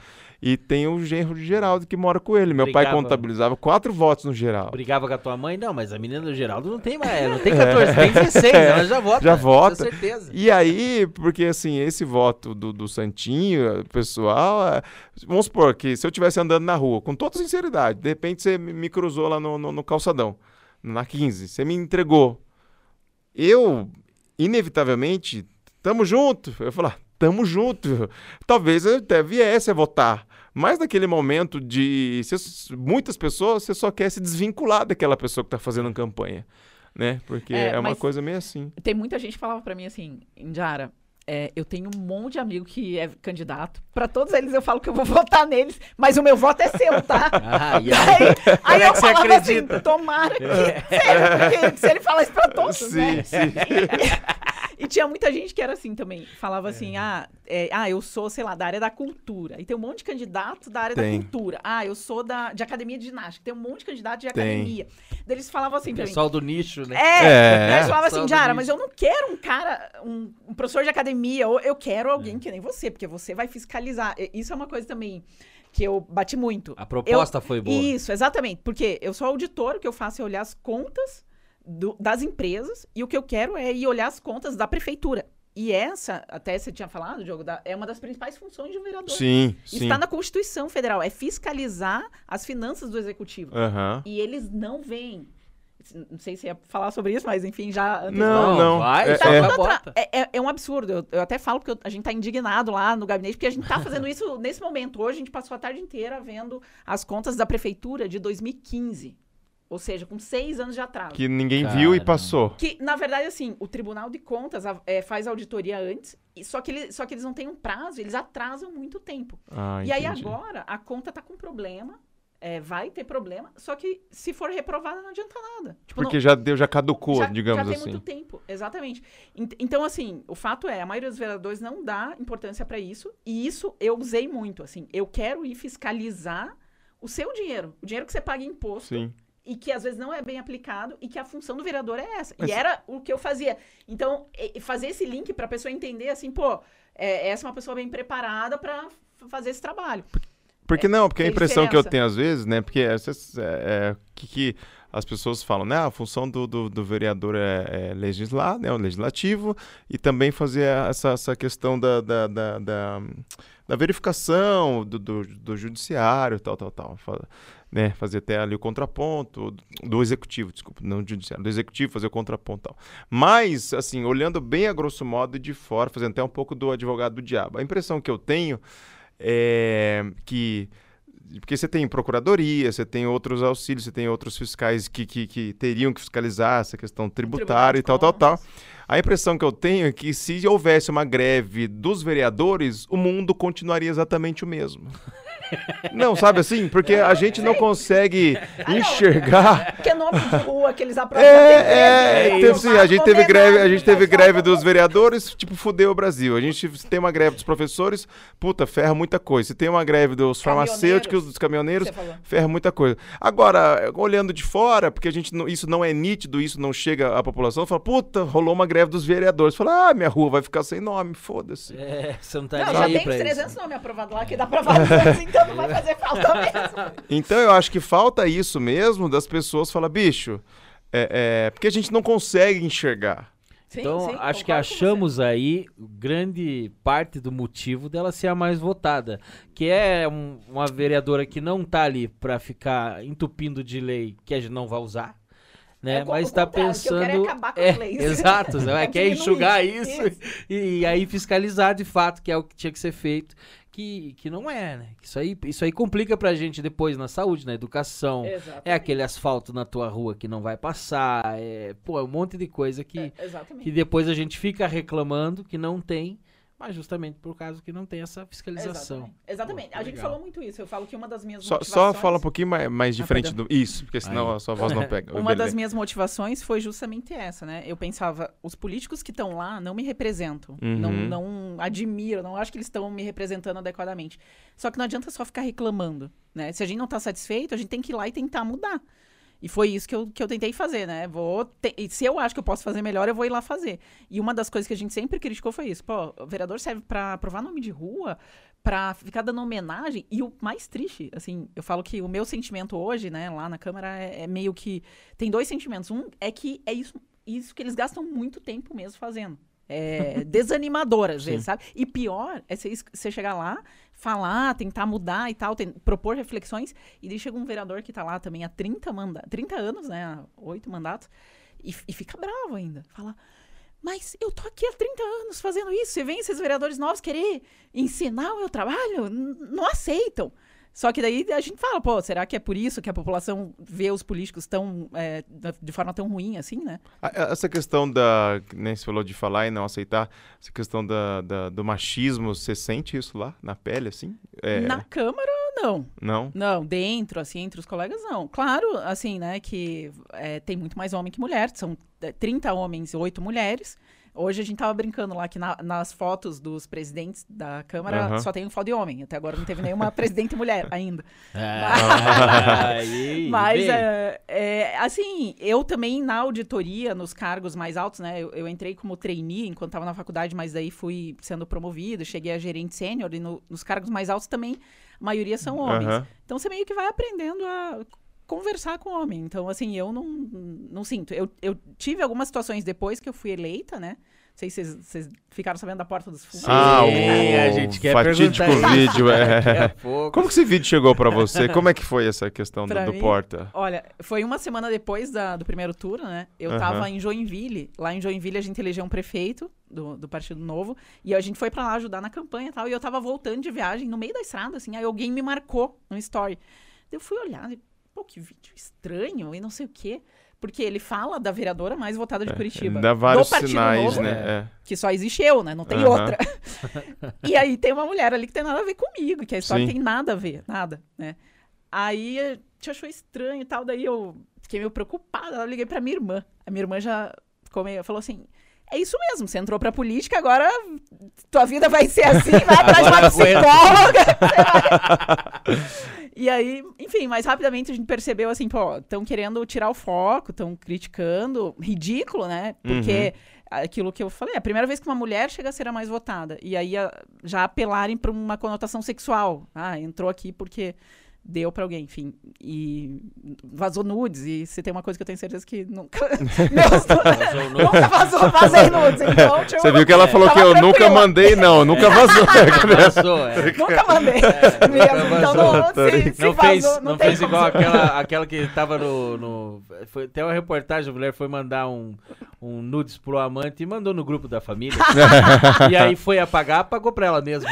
e tem o genro de Geraldo que mora com ele. Meu pai Brigava. contabilizava quatro votos no Geraldo. Brigava com a tua mãe? Não, mas a menina do Geraldo não tem mais, não tem 14, tem 16, ela já vota. Já vota. Com certeza. E aí, porque assim, esse voto do, do Santinho, pessoal, é- vamos supor que se eu estivesse andando na rua, com toda sinceridade, de repente você me cruzou lá no, no, no calçadão, na 15, você me entregou. Eu, inevitavelmente, tamo junto. Eu falar, tamo junto. Talvez eu até viesse a votar. Mas naquele momento de cê- muitas pessoas, você só quer se desvincular daquela pessoa que está fazendo campanha. Né? Porque é, É, uma coisa meio assim. Tem muita gente que falava pra mim assim, Indiara, é, eu tenho um monte de amigo que é candidato. Pra todos eles eu falo que eu vou votar neles, mas o meu voto é seu, tá? Ah, aí? Aí, é eu que você falava acredita? assim, tomara que. Sério, porque se ele fala isso pra todos, né? Sim, sim. E tinha muita gente que era assim também. Falava assim, ah, é, ah, eu sou, sei lá, da área da cultura. E tem um monte de candidato da área Tem. da cultura. Ah, eu sou da, de academia de ginástica. Tem um monte de candidato de Tem. academia. Daí eles falavam assim pra mim. Pessoal do nicho, né? É, É. Eles falavam Pessoal assim, Jara, mas eu não quero um cara, um, um professor de academia, ou eu quero alguém que nem você, porque você vai fiscalizar. Isso é uma coisa também que eu bati muito. A proposta foi boa. Isso, exatamente. Porque eu sou auditor, o que eu faço é olhar as contas do- das empresas e o que eu quero é ir olhar as contas da prefeitura. E essa, até você tinha falado, Diogo, da- é uma das principais funções de um vereador. Sim, sim. Está na Constituição Federal, é fiscalizar as finanças do executivo. Aham. E eles não veem. Não sei se ia falar sobre isso, mas enfim, já. Não, não. vai, É- só é-. É, é- é um absurdo. Eu, eu até falo que eu- a gente tá indignado lá no gabinete, porque a gente tá fazendo isso nesse momento. Hoje a gente passou a tarde inteira vendo as contas da prefeitura de 2015. Ou seja, com seis anos de atraso. Que ninguém viu e passou. Que, na verdade, assim, o Tribunal de Contas a- é, faz auditoria antes, e só, que ele- só que eles não têm um prazo, eles atrasam muito tempo. Ah, e aí entendi. agora a conta tá com problema, é, vai ter problema, só que se for reprovada não adianta nada. Tipo, não- Porque já deu, já caducou, já, digamos já tem assim. muito tempo, exatamente. Ent- Então, assim, o fato é, a maioria dos vereadores não dá importância para isso, e isso eu usei muito, assim, eu quero ir fiscalizar o seu dinheiro, o dinheiro que você paga em imposto, Sim. E que às vezes não é bem aplicado, e que a função do vereador é essa. Mas- E era o que eu fazia. Então, fazer esse link para a pessoa entender, assim, pô, é, essa é uma pessoa bem preparada para fazer esse trabalho. Porque não, porque a impressão que eu diferença. tenho às vezes, né? Porque essas, é, é, que, que as pessoas falam, né? A função do, do, do vereador é, é legislar, né? O legislativo, e também fazer essa, essa questão da, da, da, da, da verificação do, do, do judiciário, tal, tal, tal. Né, fazer até ali o contraponto do executivo, desculpa, não do judiciário, do executivo fazer o contraponto tal. Mas, assim, olhando bem a grosso modo de fora, fazendo até um pouco do advogado do diabo, a impressão que eu tenho é que porque você tem procuradoria, você tem outros auxílios, você tem outros fiscais que, que, que teriam que fiscalizar essa questão tributária e tal, tal, tal. A impressão que eu tenho é que se houvesse uma greve dos vereadores, o mundo continuaria exatamente o mesmo. Não, sabe assim? Porque a gente não consegue enxergar. Que nome de rua que eles aprovam. É, é, teve, sim, a gente teve greve, a gente teve greve dos vereadores, tipo, fudeu o Brasil. A gente tem uma greve dos professores, puta, ferra muita coisa. Se tem uma greve dos farmacêuticos, dos caminhoneiros, ferra muita coisa. Agora, olhando de fora, porque a gente não, isso não é nítido, isso não chega à população, fala, puta, rolou uma greve dos vereadores. Fala, ah, minha rua vai ficar sem nome, foda-se. É, você não tá não, já tem 300 nomes aprovados lá que dá pra vários, então não vai fazer falta mesmo. Então eu acho que falta isso mesmo das pessoas falar, bicho, é, é, porque a gente não consegue enxergar. Sim, então, sim, acho que achamos aí grande parte do motivo dela ser a mais votada. Que é um, uma vereadora que não tá ali para ficar entupindo de lei que a gente não vai usar. Né? É Mas está pensando. Que eu quero acabar com é, as leis. Exato, né? quer enxugar isso, isso. E, e, aí fiscalizar de fato, que é o que tinha que ser feito que, que não é, né? Isso aí, isso aí complica pra gente depois na saúde, na educação. Exatamente. É aquele asfalto na tua rua que não vai passar. É, pô, é um monte de coisa que, é, que depois a gente fica reclamando que não tem mas justamente por causa que não tem essa fiscalização. Exatamente. Exatamente. Pô, a gente falou muito isso. Eu falo que uma das minhas só, motivações... Só fala um pouquinho mais, mais diferente ah, do... Isso, porque senão Aí. a sua voz não pega. uma das minhas motivações foi justamente essa, né? Eu pensava, os políticos que estão lá não me representam. Uhum. Não, não admiro, não acho que eles estão me representando adequadamente. Só que não adianta só ficar reclamando, né? Se a gente não está satisfeito, a gente tem que ir lá e tentar mudar. E foi isso que eu, que eu tentei fazer, né? Vou te... E se eu acho que eu posso fazer melhor, eu vou ir lá fazer. E uma das coisas que a gente sempre criticou foi isso. Pô, o vereador serve para aprovar nome de rua, para ficar dando homenagem. E o mais triste, assim, eu falo que o meu sentimento hoje, né, lá na Câmara, é, é meio que. Tem dois sentimentos. Um é que é isso, isso que eles gastam muito tempo mesmo fazendo. É desanimador, às vezes, sabe? E pior é você chegar lá, falar, tentar mudar e tal, tem, propor reflexões, e daí chega um vereador que está lá também há 30, manda 30 anos, né? 8 mandatos, e, e fica bravo ainda. Fala, mas eu tô aqui há 30 anos fazendo isso. Você vem esses vereadores novos querer ensinar o meu trabalho? não aceitam. Só que daí a gente fala, pô, será que é por isso que a população vê os políticos tão, é, de forma tão ruim assim, né? Essa questão da, nem você falou de falar e não aceitar, essa questão da, da do machismo, você sente isso lá na pele, assim? É... Na Câmara, não. Não? Não, dentro, assim, entre os colegas, não. Claro, assim, né, que é, tem muito mais homem que mulher, são 30 é, homens e 8 mulheres. Hoje a gente tava brincando lá que na, nas fotos dos presidentes da Câmara uhum. só tem foto de homem. Até agora não teve nenhuma presidente mulher ainda. Ah, mas, mas é, é, assim, eu também na auditoria, nos cargos mais altos, né? Eu, eu entrei como trainee enquanto estava na faculdade, mas daí fui sendo promovido, cheguei a gerente sênior e no, nos cargos mais altos também, a maioria são homens. Uhum. Então você meio que vai aprendendo a conversar com o homem. Então, assim, eu não, não sinto. Eu, eu tive algumas situações depois que eu fui eleita, né? Não sei se vocês ficaram sabendo da porta dos fundos. Ah, o a gente quer fatídico vídeo, é. Como que esse vídeo chegou para você? Como é que foi essa questão do, do, porta? Olha, foi uma semana depois da, do primeiro turno, né? Eu uhum. tava em Joinville. Lá em Joinville a gente elegeu um prefeito do, do Partido Novo. E a gente foi para lá ajudar na campanha e tal. E eu tava voltando de viagem no meio da estrada, assim. Aí alguém me marcou no story. Eu fui olhar, pô, que vídeo estranho e não sei o quê. Porque ele fala da vereadora mais votada de é, Curitiba. Dá vários sinais, Novo, né? É. Que só existe eu, né? Não tem uhum. outra. e aí tem uma mulher ali que tem nada a ver comigo, que a história Sim. tem nada a ver, nada, né? Aí te achou estranho e tal, daí eu fiquei meio preocupada. Eu liguei pra minha irmã. A minha irmã já ficou meio, falou assim: é isso mesmo, você entrou pra política, agora tua vida vai ser assim, vai atrás de uma psicóloga. e aí, enfim, mais rapidamente a gente percebeu assim, pô, estão querendo tirar o foco, estão criticando, ridículo, né? Porque uhum. aquilo que eu falei, é a primeira vez que uma mulher chega a ser a mais votada. E aí a, já apelarem pra uma conotação sexual. Ah, entrou aqui porque deu pra alguém, enfim. E vazou nudes. E se tem uma coisa que eu tenho certeza que nunca. Meus Vazou nudes. Nunca vazou, vazei nudes. Então, tipo, Você viu que ela falou tava que eu nunca tranquila. mandei, não, nunca vazou. Vazou, é. Nunca mandei. É, mesmo. Então, não, se, se Não vazou, fez, não, não tem fez igual aquela, aquela que tava no. no foi, tem uma reportagem, a mulher foi mandar um, um nudes pro amante e mandou no grupo da família. e aí foi apagar, apagou pra ela mesma.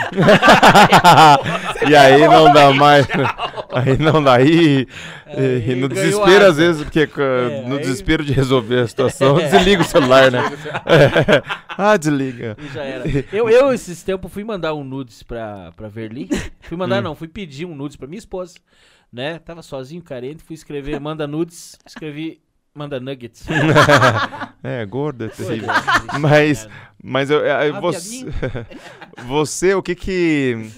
e aí não dá mais. Aí não dá. Aí, e no desespero, às vezes, porque É, no aí- desespero de resolver a situação, desliga o celular, né? ah, desliga. E já era. Eu, eu, esses tempos, fui mandar um nudes pra, pra Verli. Fui mandar, não, fui pedir um nudes pra minha esposa. Né? Tava sozinho, carente, fui escrever manda nudes, escrevi manda nuggets. É, gordo, é terrível. Coisa Mas, triste, mas eu, eu- Ah, você, você, o que que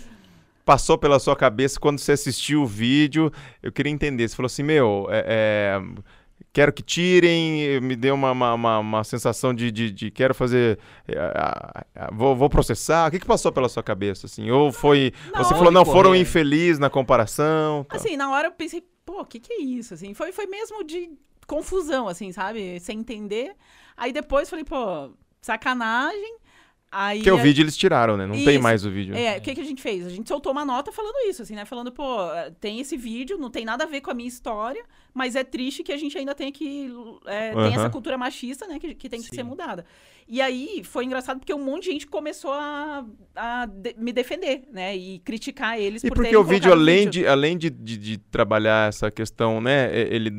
passou pela sua cabeça quando você assistiu o vídeo? Eu queria entender. Você falou assim, meu, é, é, quero que tirem, me deu uma, uma, uma- uma sensação de, de, de quero fazer, é, vou, vou processar. O que que passou pela sua cabeça, assim? Ou foi, Não, você ou falou, não, foram infelizes na comparação? tal. Assim, na hora eu pensei, pô, o que que é isso? Assim, foi, foi mesmo de confusão, assim, sabe? Sem entender. Aí depois falei, pô, sacanagem. Aí Porque o a- vídeo eles tiraram, né? Não tem Isso. mais o vídeo. É, o que, que a gente fez? A gente soltou uma nota falando isso, assim, né? Falando, pô, tem esse vídeo, não tem nada a ver com a minha história, mas é triste que a gente ainda tem que. É, Tem Aham. essa cultura machista, né? Que, que tem que Sim. ser mudada. E aí foi engraçado porque um monte de gente começou a, a de- me defender, né? E criticar eles E por porque terem o vídeo, além, vídeo. de, além de, de, de trabalhar essa questão, né, ele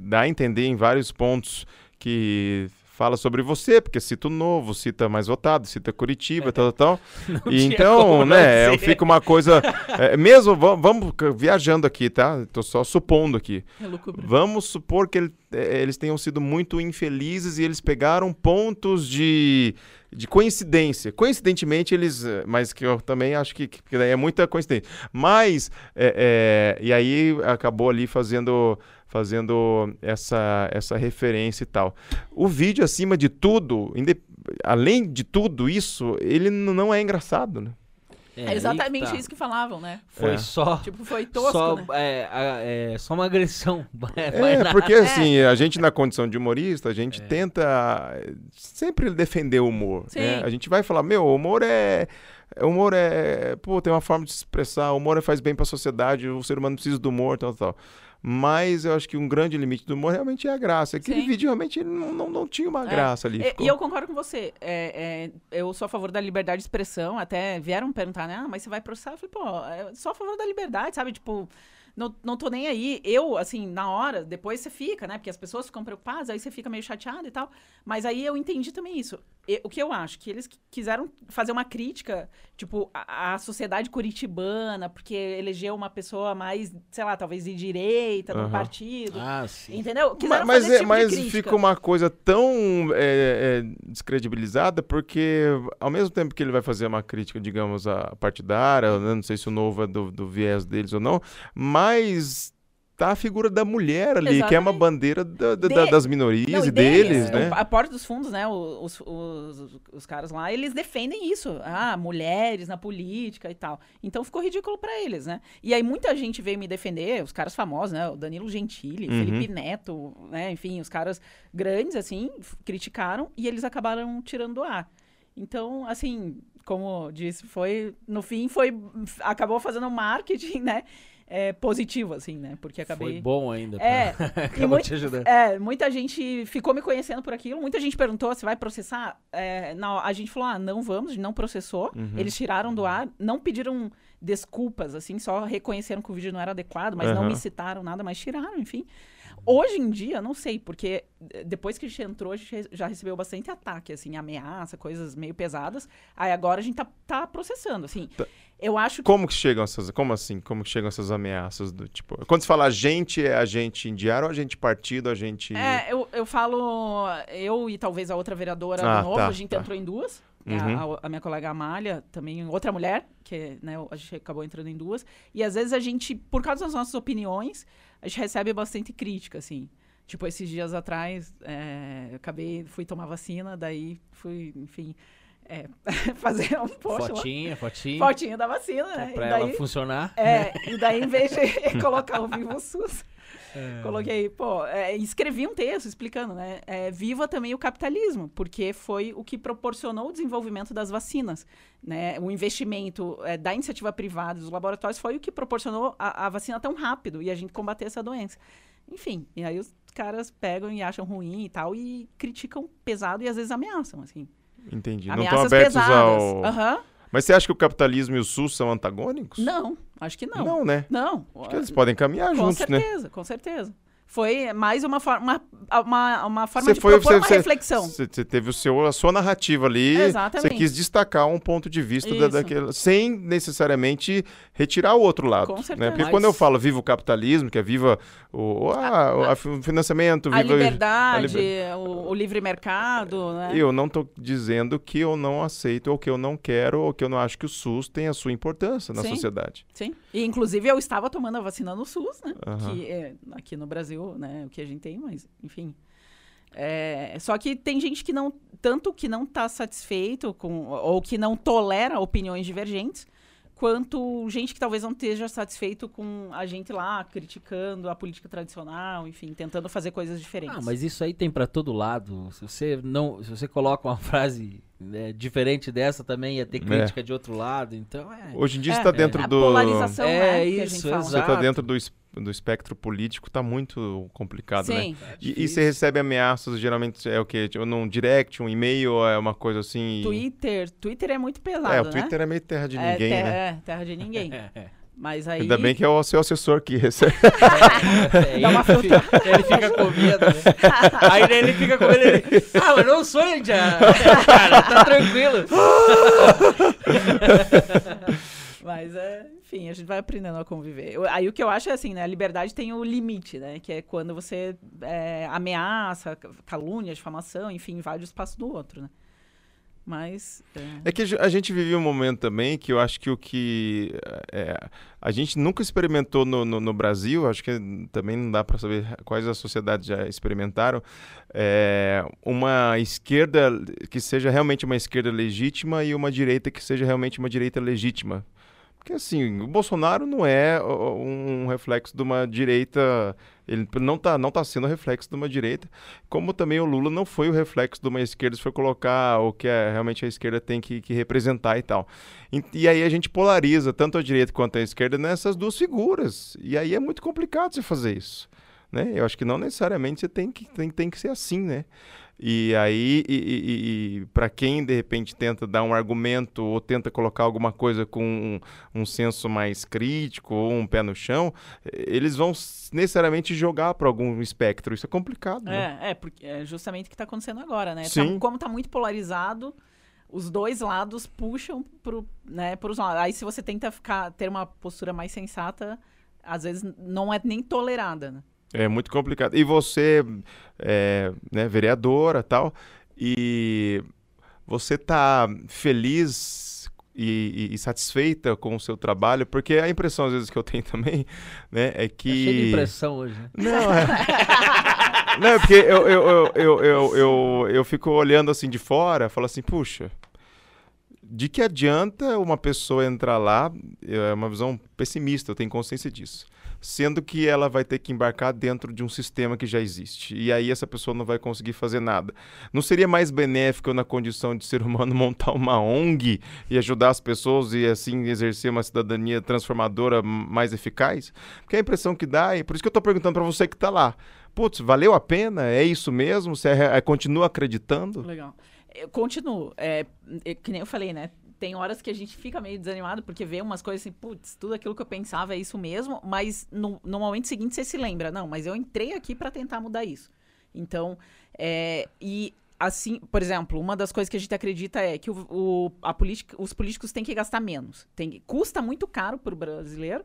dá a entender em vários pontos que fala sobre você, porque cita o Novo, cita mais votado, cita Curitiba, tal, tal, tal. E então, né, ser. fica uma coisa... é, mesmo, va- vamos viajando aqui, tá? Tô só supondo aqui. É. Vamos supor que ele- eh, eles tenham sido muito infelizes e eles pegaram pontos de, de coincidência. Coincidentemente, eles. eh, Mas que eu também acho que, que daí é muita coincidência. Mas. eh, e aí acabou ali fazendo. Fazendo essa, essa referência e tal. O vídeo, acima de tudo, além de tudo isso, ele não é engraçado, né? É aí exatamente tá. isso que falavam, né? Foi É. só. Tipo, foi tosco, só, né? é, é, só uma agressão. É, É, porque assim, a gente na condição de humorista, a gente É. tenta sempre defender o humor. né? A gente vai falar, meu, o humor é. O humor é. Pô, tem uma forma de se expressar, o humor faz bem pra sociedade, o ser humano precisa do humor, tal, tal. Mas eu acho que um grande limite do humor realmente é a graça. Aquele Sim. vídeo realmente não, não, não tinha uma É. graça ali. E, ficou- e eu concordo com você. É, é, eu sou a favor da liberdade de expressão. Até vieram perguntar, né? Ah, mas você vai processar? Eu falei, pô, eu sou a favor da liberdade, sabe? Tipo, não, não tô nem aí. Eu, assim, na hora, depois você fica, né? Porque as pessoas ficam preocupadas, aí você fica meio chateado e tal. Mas aí eu entendi também isso. E- o que eu acho? Que eles qui- quiseram fazer uma crítica, tipo, à, à sociedade curitibana, porque elegeu uma pessoa mais, sei lá, talvez de direita, do Aham. partido. Ah, sim. Entendeu? Quiseram Mas, fazer é- esse tipo mas crítica. fica uma coisa tão é, é, descredibilizada, porque ao mesmo tempo que ele vai fazer uma crítica, digamos, a partidária, né, não sei se o novo é do, do viés deles ou não, mas tá a figura da mulher ali, que é uma Exatamente. bandeira da- da- De- da- das minorias Não, e e deles, o- né? A porta dos fundos, né? Os, os, os caras lá, eles defendem isso. Ah, mulheres na política e tal. Então ficou ridículo pra eles, né? E aí muita gente veio me defender, os caras famosos, né? O Danilo Gentili, Uhum. Felipe Neto, né? Enfim, os caras grandes, assim, criticaram e eles acabaram tirando do ar. Então, assim, como disse, foi. No fim, foi. Acabou fazendo marketing, né? É, positivo, assim, né? Porque acabei. Foi bom ainda. É, pra- e Acabou muito- te ajudando. é, muita gente ficou me conhecendo por aquilo. Muita gente perguntou se vai processar. É, não, a gente falou, ah, não vamos, a gente não processou. Uhum. Eles tiraram do ar, não pediram desculpas, assim, só reconheceram que o vídeo não era adequado, mas não Aham. me citaram nada, mas tiraram, enfim. Hoje em dia, não sei, porque eh, depois que a gente entrou, a gente já recebeu bastante ataque, assim, ameaça, coisas meio pesadas. Aí agora a gente tá, tá processando, assim. Tá. Eu acho que. Como que chegam essas, como assim? Como que chegam essas ameaças do tipo? Quando você fala agente, é agente indiano ou agente partido, agente É, eu, eu falo, eu e talvez a outra vereadora Ah, Novo, tá, a gente tá. entrou em duas. Uhum. A, a minha colega Amália, também outra mulher, que né, a gente acabou entrando em duas. E às vezes a gente, por causa das nossas opiniões, a gente recebe bastante crítica, assim. Tipo, esses dias atrás, é, eu acabei, fui tomar vacina, daí fui, enfim, É, fazer um post lá. Fotinha, fotinha. Da vacina, né? Pra e ela daí, funcionar. é, e daí, em vez de colocar o Vivo SUS, É. coloquei, pô, é, escrevi um texto explicando, né? É, viva também o capitalismo, porque foi o que proporcionou o desenvolvimento das vacinas, né? O investimento é, da iniciativa privada, dos laboratórios, foi o que proporcionou a, a vacina tão rápido e a gente combater essa doença. Enfim, e aí os caras pegam e acham ruim e tal e criticam pesado e às vezes ameaçam, assim. Entendi. Não estão Ameaças abertos pesadas. ao. Aham. Mas você acha que o capitalismo e o SUS são antagônicos? Não, acho que não. Não, né? Não. Acho que eles podem caminhar Com juntos, né? certeza, com certeza. Foi mais uma, for uma, uma, uma forma Você de foi, propor você, uma você- reflexão. Você, teve o seu, a sua narrativa ali. Exatamente. Você quis destacar um ponto de vista da, daquela, sem necessariamente retirar o outro lado. Com né? certeza. Porque Mas- quando eu falo viva o capitalismo, que é viva o, o a o financiamento, A viva liberdade, a liber- o, o livre mercado, né? Eu não estou dizendo que eu não aceito, ou que eu não quero, ou que eu não acho que o SUS tem a sua importância na Sim. sociedade. Sim. E, inclusive, eu estava tomando a vacina no SUS, né? Aham. Que é, aqui no Brasil, né? O que a gente tem, mas, enfim. É, só que tem gente que não, tanto que não está satisfeito com, ou que não tolera opiniões divergentes, quanto gente que talvez não esteja satisfeito com a gente lá criticando a política tradicional, enfim, tentando fazer coisas diferentes. Ah, mas isso aí tem pra todo lado. Se você não, se você coloca uma frase né, diferente dessa também ia ter crítica de outro lado, então é. Hoje em dia É, você está dentro a do. polarização, É, né, que a isso, gente fala. Você está dentro do, es- do espectro político, está muito complicado, né? Sim. é E, e você recebe ameaças, geralmente é o quê? Tipo, num direct, um e-mail, ou é uma coisa assim. Twitter, Twitter é muito pesado, É, o né? Twitter é meio terra de É, ninguém, terra, né? é, terra de ninguém. É, Mas aí. Ainda bem que é o seu assessor que recebe. é, Dá uma ele, fica, ele fica com medo, né? Aí ele fica com ele, ele. Ah, mas não sou já. Cara, tá tranquilo. Mas é, enfim, a gente vai aprendendo a conviver. Aí o que eu acho é assim, né? A liberdade tem o limite, né? Que é quando você é, ameaça, ca- calúnia, difamação, enfim, invade o espaço do outro, né? Mas. é, É que a ge- a gente vive um momento também que eu acho que o que é, a gente nunca experimentou no, no, no Brasil, acho que também não dá para saber quais as sociedades já experimentaram, é, uma esquerda que seja realmente uma esquerda legítima e uma direita que seja realmente uma direita legítima. Porque assim, o Bolsonaro não é um reflexo de uma direita, ele não está não tá sendo reflexo de uma direita, como também o Lula não foi o reflexo de uma esquerda, se for colocar o que é, realmente a esquerda tem que, que representar e tal. E, e aí a gente polariza tanto a direita quanto a esquerda nessas duas figuras. E aí é muito complicado você fazer isso. Né? Eu acho que não necessariamente você tem que, tem, tem que ser assim, né? E aí, e, para quem de repente tenta dar um argumento ou tenta colocar alguma coisa com um, um senso mais crítico ou um pé no chão, eles vão necessariamente jogar para algum espectro. Isso é complicado. né? é, é, porque é justamente o que está acontecendo agora, né? Tá- Sim. como está muito polarizado, os dois lados puxam pro, né, pros lados. Aí se você tenta ficar, ter uma postura mais sensata, às vezes não é nem tolerada, né? É muito complicado. E você, é, né, vereadora tal, e você tá feliz e, e- e satisfeita com o seu trabalho? Porque a impressão, às vezes, que eu tenho também, né, é que... Tá cheio de impressão hoje, né? Não, é... Não, é porque eu, eu, eu, eu, eu, eu, eu fico olhando assim de fora, falo assim, puxa, de que adianta uma pessoa entrar lá, é uma visão pessimista, eu tenho consciência disso, sendo que ela vai ter que embarcar dentro de um sistema que já existe, e aí essa pessoa não vai conseguir fazer nada. Não seria mais benéfico na condição de ser humano montar uma ONG e ajudar as pessoas e assim exercer uma cidadania transformadora mais eficaz? Porque a impressão que dá, e por isso que eu estou perguntando para você que está lá, putz, valeu a pena? É isso mesmo? Você é- é- continua acreditando? Legal. Eu continuo. É, é, que nem eu falei, né? Tem horas que a gente fica meio desanimado porque vê umas coisas assim, putz, tudo aquilo que eu pensava é isso mesmo, mas no, no momento seguinte você se lembra, não, mas eu entrei aqui para tentar mudar isso. Então, é, e assim, por exemplo, uma das coisas que a gente acredita é que o, o- a política, os políticos têm que gastar menos. Tem, custa muito caro para o brasileiro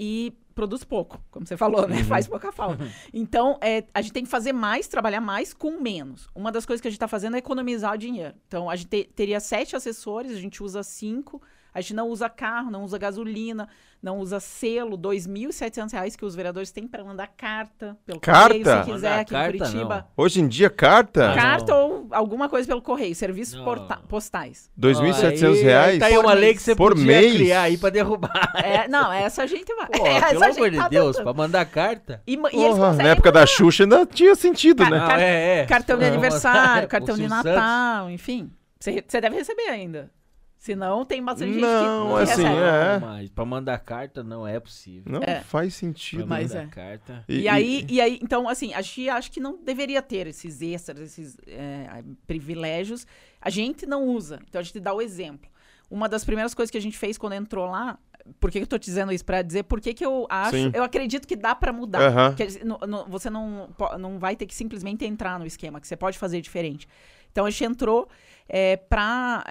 e produz pouco, como você falou, né? Faz pouca falta. Então, é, a gente tem que fazer mais, trabalhar mais com menos. Uma das coisas que a gente está fazendo é economizar dinheiro. Então, a gente te- teria sete assessores, a gente usa cinco, A gente não usa carro, não usa gasolina, não usa selo, 2.700 reais que os vereadores têm para mandar carta pelo Carta? correio, se Mandar quiser, aqui carta, em Curitiba. não. Hoje em dia, carta? Ah, Carta não. ou alguma coisa pelo correio, serviços postais. R$ 2.700 Aí- reais? Tá aí uma lei que você Por podia mês? criar aí pra derrubar. É, não, essa a gente vai. Pô, essa pelo amor de tá Deus, pra mandar carta. E, e Porra, na época da Xuxa ainda tinha sentido, Ca- né? Car- é, é. cartão de aniversário, mandar cartão de Natal, enfim. Você deve receber ainda. Se não, tem bastante gente Não, que, assim, recebe. é. Mas pra mandar carta não é possível. Não É. faz Pra sentido. Mas mandar é. carta. E, aí, e aí, então, assim, a gente acha que não deveria ter esses extras, esses é, privilégios. A gente não usa. Então, a gente dá o exemplo. Uma das primeiras coisas que a gente fez quando entrou lá, por que, que eu tô te dizendo isso? Pra dizer por que, que eu acho, Sim. eu acredito que dá pra mudar. Aham. Quer dizer, no- no- você não, po- não vai ter que simplesmente entrar no esquema, que você pode fazer diferente. Então a gente entrou é, para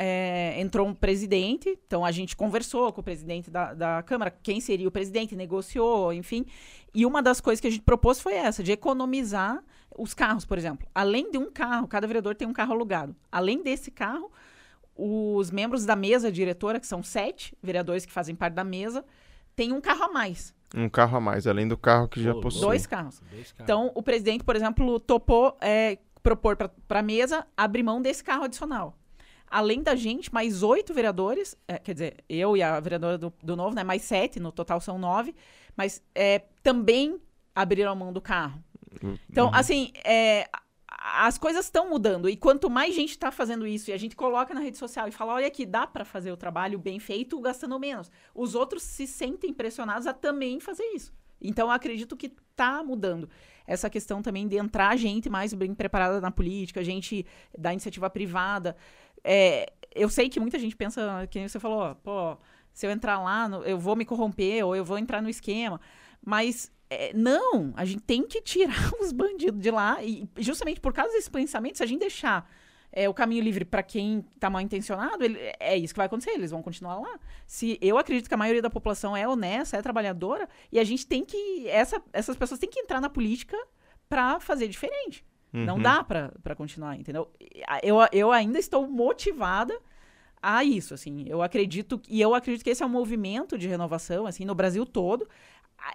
entrou um presidente, então a gente conversou com o presidente da, da Câmara, quem seria o presidente, negociou, enfim. E uma das coisas que a gente propôs foi essa, de economizar os carros, por exemplo. Além de um carro, cada vereador tem um carro alugado. Além desse carro, os membros da mesa diretora, que são sete vereadores que fazem parte da mesa, têm um carro a mais. Um carro a mais, além do carro que já possui. Dois carros. Dois carros. Então, o presidente, por exemplo, topou é, propor para a mesa abrir mão desse carro adicional. Além da gente, mais oito vereadores, é, quer dizer, eu e a vereadora do, do Novo, né, mais sete, no total são nove, mas é, também abriram mão do carro. Então, assim, é, as coisas estão mudando. E quanto mais gente está fazendo isso e a gente coloca na rede social e fala, olha aqui, dá para fazer o trabalho bem feito gastando menos. Os outros se sentem pressionados a também fazer isso. Então, acredito que está mudando. Essa questão também de entrar gente mais bem preparada na política, gente da iniciativa privada. É, eu sei que muita gente pensa, que você falou, pô, se eu entrar lá, no- eu vou me corromper ou eu vou entrar no esquema. Mas é, não, a gente tem que tirar os bandidos de lá. E justamente por causa desse pensamento, se a gente deixar é, o caminho livre para quem tá mal intencionado, ele- é isso que vai acontecer, eles vão continuar lá. Se eu acredito que a maioria da população é honesta, é trabalhadora, e a gente tem que. Essa, essas pessoas têm que entrar na política para fazer diferente. Não Uhum. dá pra pra continuar, entendeu? Eu, eu ainda estou motivada a isso, assim. Eu acredito, e eu acredito que esse é um movimento de renovação, assim, no Brasil todo.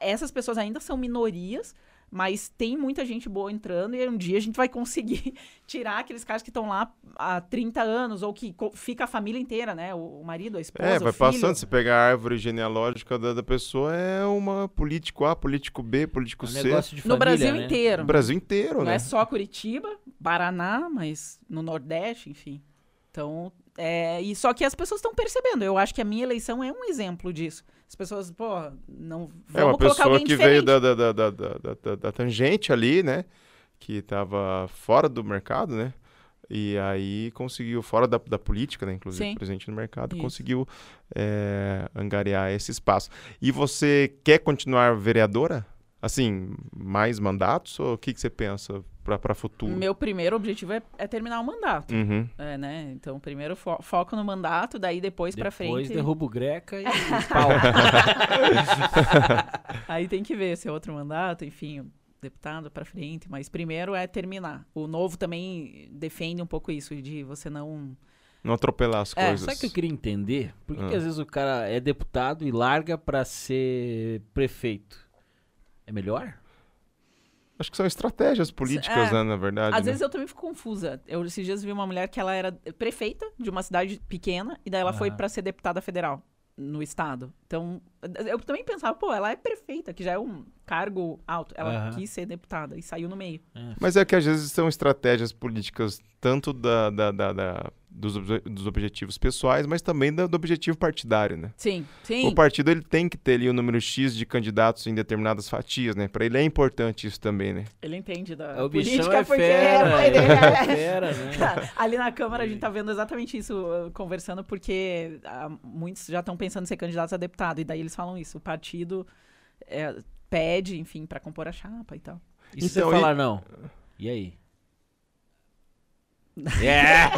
Essas pessoas ainda são minorias, mas tem muita gente boa entrando e um dia a gente vai conseguir tirar aqueles caras que estão lá há 30 anos ou que fica a família inteira, né? O, o marido, a esposa, É, o vai filho. passando, se pegar a árvore genealógica da, da pessoa, é uma político A, político B, político É um C. negócio de No família, Brasil né? inteiro. O Brasil inteiro, Não né? é só Curitiba, Paraná, mas no Nordeste, enfim. Então, é, e só que as pessoas estão percebendo. Eu acho que a minha eleição é um exemplo disso. As pessoas, pô, não É vamos uma colocar pessoa que diferente. veio da, da, da, da, da, tangente ali, né? Que tava fora do mercado, né? E aí conseguiu, fora da, da política, né? Inclusive, Sim. presente no mercado, Isso. conseguiu é, angariar esse espaço. E você quer continuar vereadora? Assim, mais mandatos? Ou o que, que você pensa para futuro? Meu primeiro objetivo é, é terminar o mandato. Uhum. É, né? Então, primeiro fo- foco no mandato, daí depois, pra Depois frente. derruba o Greca e pau. Aí tem que ver se é outro mandato, enfim, deputado pra frente. Mas primeiro é terminar. O novo também defende um pouco isso, de você não. Não atropelar as É, coisas. Sabe o que eu queria entender? Por que, Ah. que às vezes o cara é deputado e larga pra ser prefeito? É melhor? Acho que são estratégias políticas, É. né, na verdade. Às né? vezes eu também fico confusa. Eu esses dias vi uma mulher que ela era prefeita de uma cidade pequena e daí ela foi Aham. pra ser deputada federal no estado. Então, eu também pensava, pô, ela é prefeita, que já é um cargo alto. Ela Aham. quis ser deputada e saiu no meio. É. Mas é que às vezes são estratégias políticas tanto da, da- da- da- dos, obje- dos objetivos pessoais, mas também da- do objetivo partidário, né? Sim, sim. O partido ele tem que ter ali o número X de candidatos em determinadas fatias, né? Para ele é importante isso também, né? Ele entende da É, O política é porque fera. é é fera, né? Ali na Câmara a gente tá vendo exatamente isso, uh, conversando, porque ah, muitos já estão pensando em ser candidatos a deputado, e daí eles falam isso. O partido é, pede, enfim, pra compor a chapa e tal. E se Então, você e- falar não? E aí? É!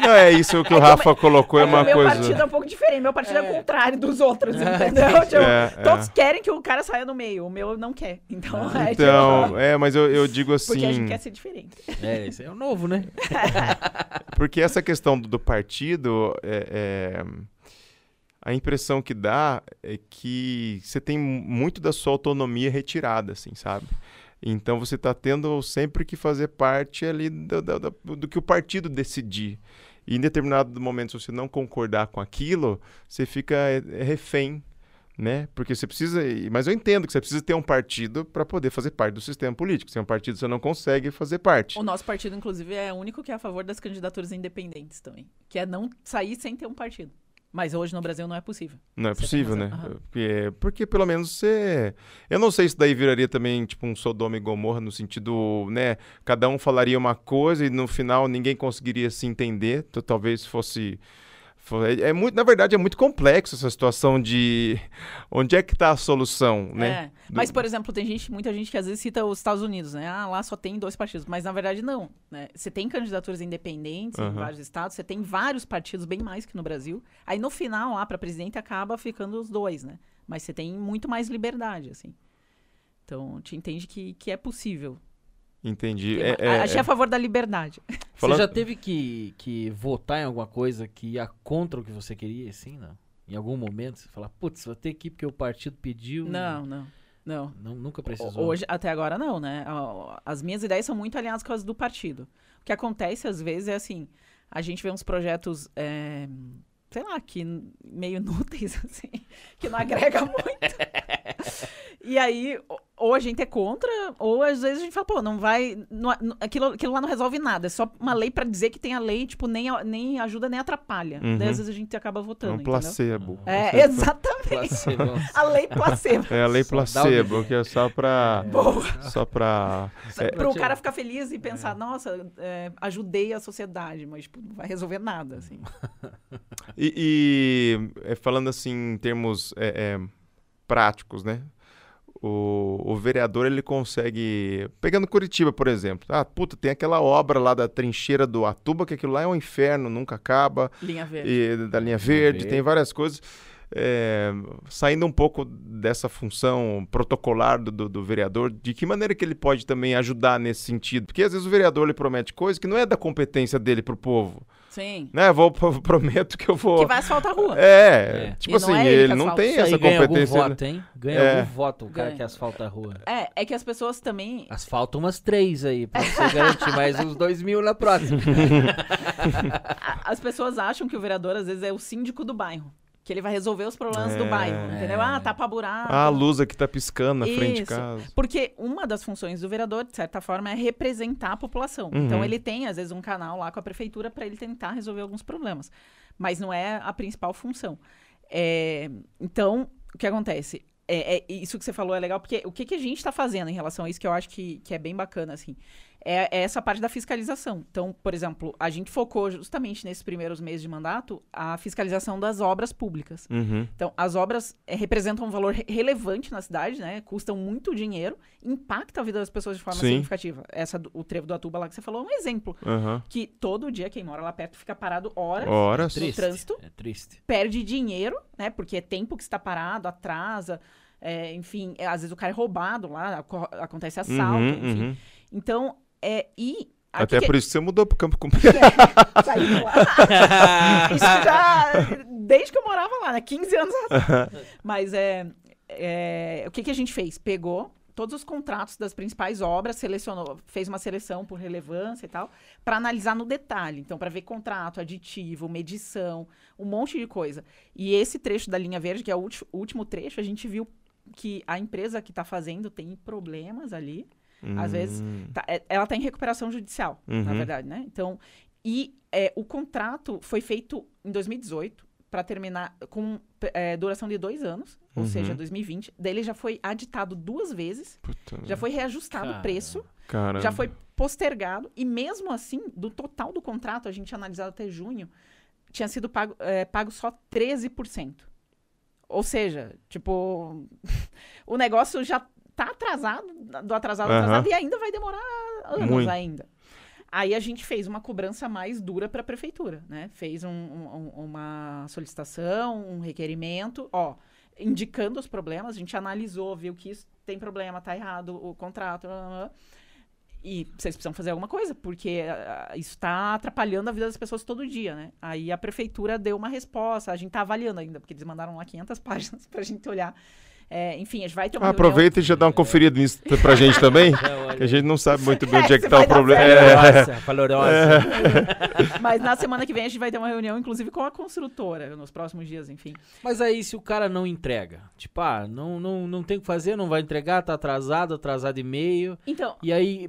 Não, é isso que o Rafa colocou, é É uma meu coisa. partido é um pouco diferente. Meu partido é, o É. contrário dos outros, É, entendeu? Tipo, É, é. Todos querem que o cara saia no meio. O meu não quer. Então, é Então, tipo, é, mas eu, eu digo Porque a assim. gente quer ser diferente. É, esse é o novo, né? Porque essa questão do, do partido é, é, a impressão que dá é que você tem muito da sua autonomia retirada, assim, sabe? Então você está tendo sempre que fazer parte ali do, do, do, que o partido decidir. E em determinado momento, se você não concordar com aquilo, você fica é, é refém, né? Porque você precisa. Mas eu entendo que você precisa ter um partido para poder fazer parte do sistema político. Sem um partido, você não consegue fazer parte. O nosso partido, inclusive, é o único que é a favor das candidaturas independentes também. Que é não sair sem ter um partido. Mas hoje no Brasil não é possível. Não é possível, né? Uhum. Porque, porque pelo menos você. Eu não sei se daí viraria também tipo um Sodoma e Gomorra, no sentido, né? Cada um falaria uma coisa e no final ninguém conseguiria se entender. Então, talvez fosse é, é, muito, na verdade, é muito complexo essa situação de onde é que está a solução, né? É. Mas, por exemplo, tem gente, muita gente que às vezes cita os Estados Unidos, né? Ah, lá só tem dois partidos. Mas na verdade não. Né? Você tem candidaturas independentes uhum. em vários estados, você tem vários partidos, bem mais que no Brasil. Aí no final, lá para presidente, acaba ficando os dois, né? Mas você tem muito mais liberdade, assim. Então, te entende que, que é possível Entendi. É, é, Achei é. a favor da liberdade. Você já teve que, que votar em alguma coisa que ia contra o que você queria, assim, não? Em algum momento você fala, putz, vou ter que ir porque o partido pediu. Não, não. Não. não. Nunca precisou. Hoje, até agora, não, né? As minhas ideias são muito alinhadas com as do partido. O que acontece, às vezes, é assim: a gente vê uns projetos. É, sei lá, que meio inúteis, assim, que não agrega muito. E aí, ou a gente é contra, ou às vezes a gente fala, pô, não vai. Não, aquilo, aquilo lá não resolve nada. É só uma lei para dizer que tem a lei, tipo, nem, nem ajuda nem atrapalha. Uhum. Daí às vezes a gente acaba votando. É um placebo. É, exatamente. Placebo. a lei placebo. É a lei placebo, que é só pra. Boa. Só pra. É, para o cara ficar feliz e pensar, é. nossa, é, ajudei a sociedade, mas tipo, não vai resolver nada, assim. e, e é, falando assim, em termos é, práticos, né? O, o vereador ele consegue. Pegando Curitiba, por exemplo. Ah, puta, tem aquela obra lá da trincheira do Atuba, que aquilo lá é um inferno, nunca acaba. Linha verde. E, da linha verde, linha tem várias coisas. É, saindo um pouco dessa função protocolar do, do, do, vereador, de que maneira que ele pode também ajudar nesse sentido? Porque às vezes o vereador ele promete coisas que não é da competência dele para o povo. Sim. Né? Vou, prometo que eu vou. Que vai asfaltar a rua. É. é. Tipo e assim, não é ele, ele não tem essa ganha competência. Algum voto, hein? Ganha é. algum voto o cara ganha. que asfalta a rua. É, é que as pessoas também. Asfaltam umas três aí, pra você garantir mais uns dois mil na próxima. as pessoas acham que o vereador, às vezes, é o síndico do bairro que ele vai resolver os problemas é, do bairro, entendeu? Ah, tá pra buraco. Ah, a luz aqui tá piscando na Isso. frente de casa. Porque uma das funções do vereador, de certa forma, é representar a população. Uhum. Então ele tem, às vezes, um canal lá com a prefeitura para ele tentar resolver alguns problemas. Mas não é a principal função. É, então, o que acontece? É, é, isso que você falou é legal, porque o que, que a gente está fazendo em relação a isso que eu acho que, que é bem bacana, assim é, é, essa parte da fiscalização. Então, por exemplo, a gente focou justamente nesses primeiros meses de mandato a fiscalização das obras públicas. Uhum. Então, as obras é, representam um valor re relevante na cidade, né? Custam muito dinheiro, impactam a vida das pessoas de forma Sim. significativa. Essa do, o trevo do Atuba lá que você falou é um exemplo. Uhum. Que todo dia quem mora lá perto fica parado horas, horas. no trânsito. É triste. Perde dinheiro, né? Porque é tempo que está parado, atrasa. É, enfim, é, às vezes o cara é roubado lá, acontece assalto, uhum, enfim. Uhum. Então, é, e até por isso que você mudou pro Campo Comprido. É, saí lá. isso já desde que eu morava lá, né? 15 anos atrás. Mas é, é, o que, que a gente fez? Pegou todos os contratos das principais obras, selecionou, fez uma seleção por relevância e tal, para analisar no detalhe. Então, para ver contrato, aditivo, medição, um monte de coisa. E esse trecho da linha verde, que é o último trecho, a gente viu que a empresa que está fazendo tem problemas ali. Hum. Às vezes, hum. tá, é, ela está em recuperação judicial, uhum. na verdade, né? Então, e é, o contrato foi feito em 2018 para terminar com é, duração de dois anos, ou uhum. seja, 2020. Daí ele já foi aditado duas vezes, Puta já foi reajustado o preço, Caramba. já foi postergado, e mesmo assim, do total do contrato, a gente analisado até junho, tinha sido pago, é, pago só 13%. Ou seja, tipo, o negócio já tá atrasado, do atrasado, uhum. atrasado, e ainda vai demorar anos Muito. ainda. Aí a gente fez uma cobrança mais dura para a prefeitura, né? Fez um, um, uma solicitação, um requerimento, ó, indicando os problemas. A gente analisou, viu que isso tem problema, tá errado o contrato. Blá, blá, blá. E vocês precisam fazer alguma coisa, porque ah, isso está atrapalhando a vida das pessoas todo dia, né? Aí a prefeitura deu uma resposta, a gente está avaliando ainda, porque eles mandaram lá 500 páginas para a gente olhar. É, enfim, a gente vai ter uma Ah, reunião- aproveita e já dá uma conferida nisso pra gente também. Que a gente não sabe muito bem É, onde é que tá o problema. É. Valorosa, valorosa. Mas na semana que vem a gente vai ter uma reunião, inclusive, com a construtora, nos próximos dias, enfim. Mas aí, se o cara não entrega, tipo, ah, não, não, não tem o que fazer, não vai entregar, tá atrasado, atrasado e meio. Então, E aí,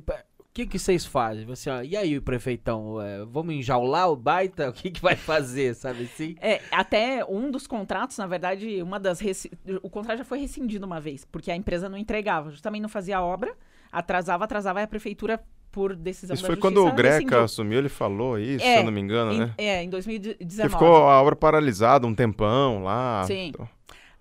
que que vocês fazem? Você, ó, e aí, prefeitão, é, vamos enjaular o baita? O que que vai fazer, sabe assim? É, até um dos contratos, na verdade, uma das. reci- O contrato já foi rescindido uma vez, porque a empresa não entregava, justamente não fazia a obra, atrasava, atrasava, e a prefeitura, por decisão Isso da foi quando o Greca rescindiu. assumiu, ele falou isso, É, se eu não me engano, Em- né? É, em Que 2019. ficou a obra paralisada um tempão lá. Sim. Então,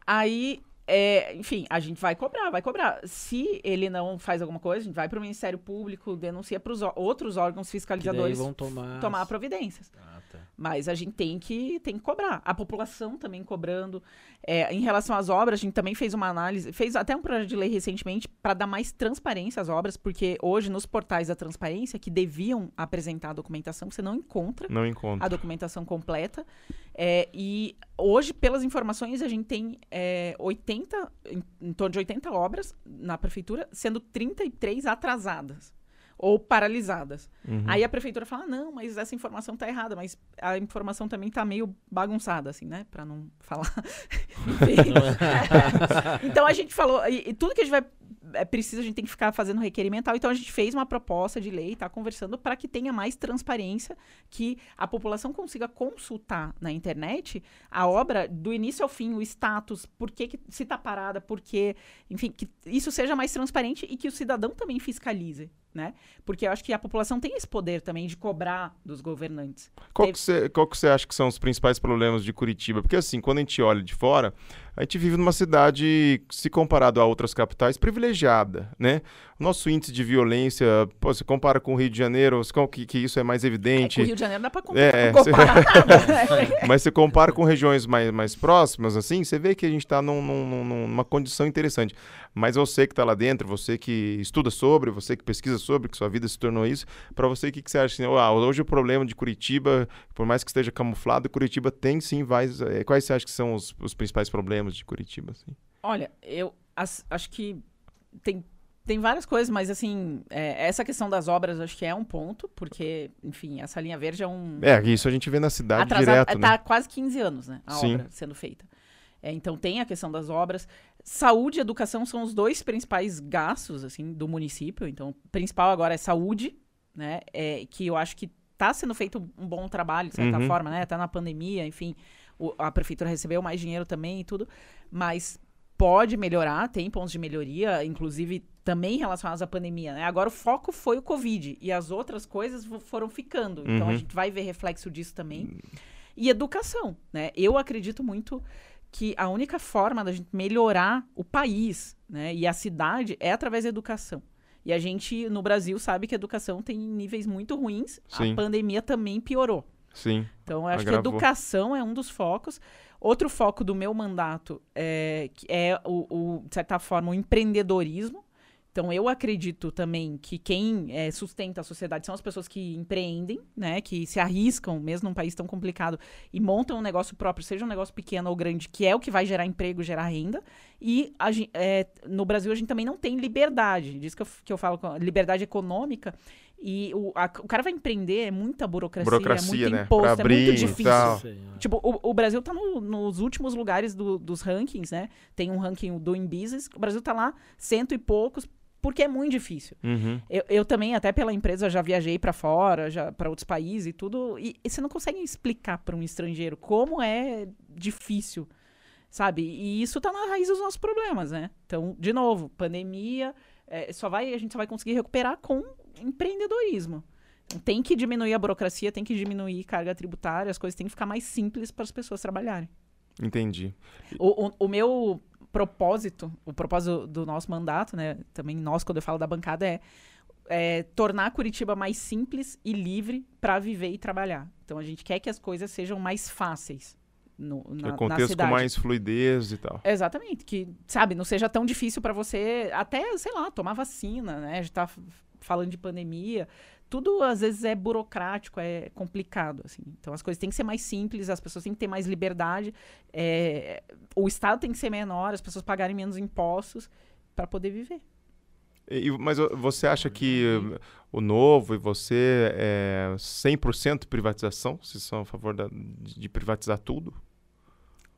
Aí, é, enfim, a gente vai cobrar, vai cobrar. Se ele não faz alguma coisa, a gente vai para o Ministério Público, denuncia para os outros órgãos fiscalizadores vão tomar... tomar providências. Ah, tá. Mas a gente tem que, tem que cobrar. A população também cobrando. É, em relação às obras, a gente também fez uma análise, fez até um projeto de lei recentemente para dar mais transparência às obras, porque hoje nos portais da transparência, que deviam apresentar a documentação, você não encontra não encontro. a documentação completa. É, e hoje, pelas informações, a gente tem é, 80, em, em torno de 80 obras na prefeitura, sendo 33 atrasadas ou paralisadas. Uhum. Aí a prefeitura fala: não, mas essa informação tá errada, mas a informação também tá meio bagunçada, assim, né? Pra não falar. Enfim. então a gente falou, e, e tudo que a gente vai. É preciso, a gente tem que ficar fazendo requerimento. Então a gente fez uma proposta de lei, tá conversando para que tenha mais transparência, que a população consiga consultar na internet a obra do início ao fim, o status, por que, que se tá parada, por quê, enfim, que isso seja mais transparente e que o cidadão também fiscalize, né? Porque eu acho que a população tem esse poder também de cobrar dos governantes. Qual Teve- que, você, qual que você acha que são os principais problemas de Curitiba? Porque assim, quando a gente olha de fora, a gente vive numa cidade, se comparado a outras capitais, privilegiada, né? Nosso índice de violência, pô, você compara com o Rio de Janeiro, você com- que, que isso é mais É, evidente. com o Rio de Janeiro dá pra com- É, comparar nada. né? Mas você compara com regiões mais, mais próximas, assim, você vê que a gente está num, num- num- numa condição interessante. Mas você que está lá dentro, você que estuda sobre, você que pesquisa sobre, que sua vida se tornou isso, para você, o que, que você acha? Assim, ah, hoje o problema de Curitiba, por mais que esteja camuflado, Curitiba tem sim vários. eh, quais você acha que são os, os principais problemas de Curitiba? Assim? Olha, eu as- acho que tem, tem várias coisas, mas assim, é, essa questão das obras acho que é um ponto, porque, enfim, essa linha verde é um. É, isso a gente vê na cidade atrasado, direto, tá né? há quase 15 anos, né? A Sim. obra sendo feita. É, então tem a questão das obras. Saúde e educação são os dois principais gastos, assim, do município. Então, o principal agora é saúde, né? É, que eu acho que tá sendo feito um bom trabalho, de certa Uhum. forma, né? Tá na pandemia, enfim. o- a prefeitura recebeu mais dinheiro também e tudo. Mas pode melhorar, tem pontos de melhoria, inclusive também relacionados à pandemia, né? Agora o foco foi o Covid e as outras coisas foram ficando. Então a Uhum. gente vai ver reflexo disso também. E educação, né? Eu acredito muito que a única forma da gente melhorar o país, né, e a cidade é através da educação. E a gente no Brasil sabe que a educação tem níveis muito ruins. Sim. A pandemia também piorou. Sim. Então, eu acho Agravou. que educação é um dos focos. Outro foco do meu mandato é, é o, o, de certa forma, o empreendedorismo. Então, eu acredito também que quem eh, sustenta a sociedade são as pessoas que empreendem, né? Que se arriscam, mesmo num país tão complicado, e montam um negócio próprio, seja um negócio pequeno ou grande, que é o que vai gerar emprego, gerar renda. E a eh, no Brasil a gente também não tem liberdade. Diz que eu, que eu falo liberdade econômica. E o, a- o cara vai empreender, é muita burocracia, Burocracia, é muito né? imposto, Pra é muito abrir difícil. tal. Tipo, o, o Brasil tá no- nos últimos lugares do- dos rankings, né? Tem um ranking do In Business. O Brasil tá lá, cento e poucos, porque é muito difícil. Uhum. Eu, eu também, até pela empresa, já viajei pra fora, já para outros países e tudo. E, e você não consegue explicar pra um estrangeiro como é difícil, sabe? E isso tá na raiz dos nossos problemas, né? Então, de novo, pandemia, é, só vai, a gente só vai conseguir recuperar com empreendedorismo. Então, tem que diminuir a burocracia, tem que diminuir carga tributária, as coisas têm que ficar mais simples para as pessoas trabalharem. Entendi. O, o, o meu propósito, o propósito do nosso mandato, né? Também nós, quando eu falo da bancada, é, é tornar Curitiba mais simples e livre para viver e trabalhar. Então a gente quer que as coisas sejam mais fáceis no, na, aconteça cidade. com mais fluidez e tal. Exatamente, que, sabe, não seja tão difícil para você até, sei lá, tomar vacina, né? A gente tá falando de pandemia, tudo às vezes é burocrático, é complicado, assim. Então as coisas têm que ser mais simples, as pessoas têm que ter mais liberdade, é, o Estado tem que ser menor, as pessoas pagarem menos impostos para poder viver. E, mas você acha que o novo e você é 100% privatização? Vocês são a favor da, de privatizar tudo?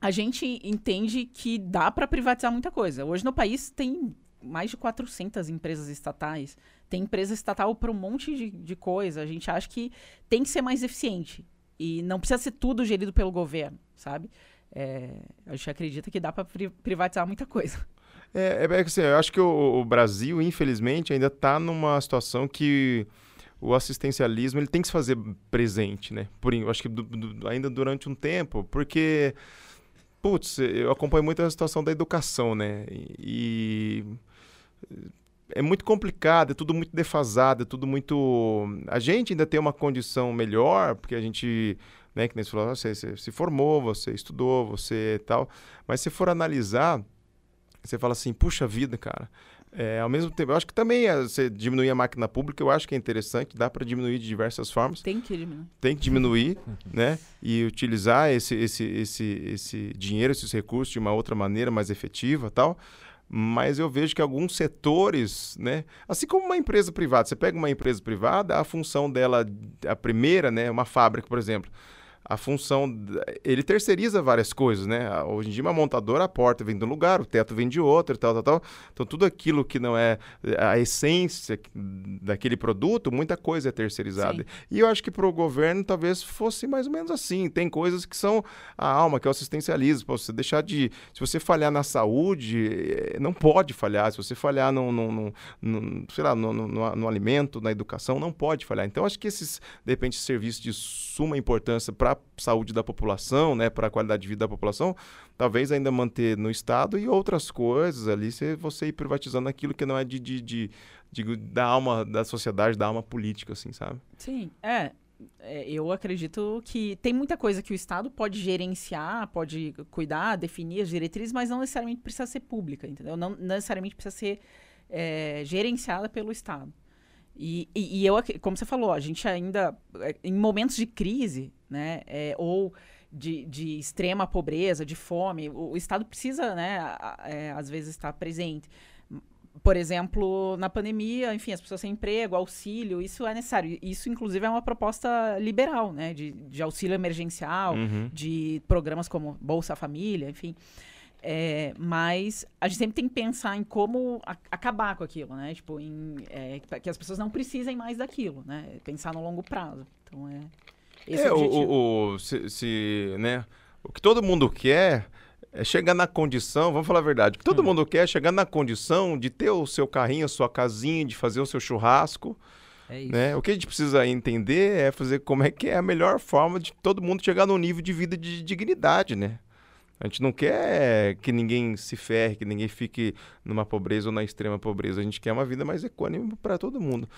A gente entende que dá para privatizar muita coisa. Hoje no país tem mais de 400 empresas estatais. Tem empresa estatal para um monte de, de coisa. A gente acha que tem que ser mais eficiente. E não precisa ser tudo gerido pelo governo, sabe? É, a gente acredita que dá para pri privatizar muita coisa. É, é, é assim, eu acho que o, o Brasil, infelizmente, ainda está numa situação que o assistencialismo ele tem que se fazer presente, né? Por, eu acho que do, do, ainda durante um tempo, porque, putz, eu acompanho muito a situação da educação, né? E, é muito complicado, é tudo muito defasado, é tudo muito. A gente ainda tem uma condição melhor, porque a gente, né, que nem você falou, você, você se formou, você estudou, você tal. Mas se for analisar você fala assim, puxa vida, cara. É, ao mesmo tempo, eu acho que também é, você diminuir a máquina pública, eu acho que é interessante, dá para diminuir de diversas formas. Tem que diminuir. Tem que diminuir, né? E utilizar esse, esse, esse, esse dinheiro, esses recursos de uma outra maneira mais efetiva tal. Mas eu vejo que alguns setores, né? Assim como uma empresa privada, você pega uma empresa privada, a função dela, a primeira, né? Uma fábrica, por exemplo a função. Ele terceiriza várias coisas, né? Hoje em dia, uma montadora, a porta vem de um lugar, o teto vem de outro tal, tal, tal. Então, tudo aquilo que não é a essência daquele produto, muita coisa é terceirizada. Sim. E eu acho que para o governo talvez fosse mais ou menos assim. Tem coisas que são a alma, que é o assistencialismo. Pra você deixar de. Se você falhar na saúde, eh, não pode falhar. Se você falhar no, no, no, no sei lá, no, no, no alimento, na educação, não pode falhar. Então, acho que esses, de repente, serviços de suma importância para saúde da população, né, para a qualidade de vida da população, talvez ainda manter no Estado e outras coisas ali, se você ir privatizando aquilo que não é de, de, de, de, da alma da sociedade, da alma política, assim, sabe? Sim, é. é. Eu acredito que tem muita coisa que o Estado pode gerenciar, pode cuidar, definir as diretrizes, mas não necessariamente precisa ser pública, entendeu? Não necessariamente precisa ser é, gerenciada pelo Estado. E, e, e, eu, como você falou, a gente ainda, é, em momentos de crise, né, é, ou de, de, extrema pobreza, de fome, o, o Estado precisa, né, a, é, às vezes, estar presente. Por exemplo, na pandemia, enfim, as pessoas sem emprego, auxílio, isso é necessário. Isso, inclusive, é uma proposta liberal, né, de, de auxílio emergencial, uhum. de programas como Bolsa Família, enfim. É, mas a gente sempre tem que pensar em como a, acabar com aquilo, né? Tipo, em, é, que as pessoas não precisem mais daquilo, né? Pensar no longo prazo. Então é. Esse é, o, o, o se, se, né? O que todo mundo quer é chegar na condição, vamos falar a verdade, o que todo hum. mundo quer é chegar na condição de ter o seu carrinho, a sua casinha, de fazer o seu churrasco. É né? O que a gente precisa entender é fazer como é que é a melhor forma de todo mundo chegar num nível de vida de dignidade, né? A gente não quer que ninguém se ferre, que ninguém fique numa pobreza ou na extrema pobreza. A gente quer uma vida mais econômica para todo mundo.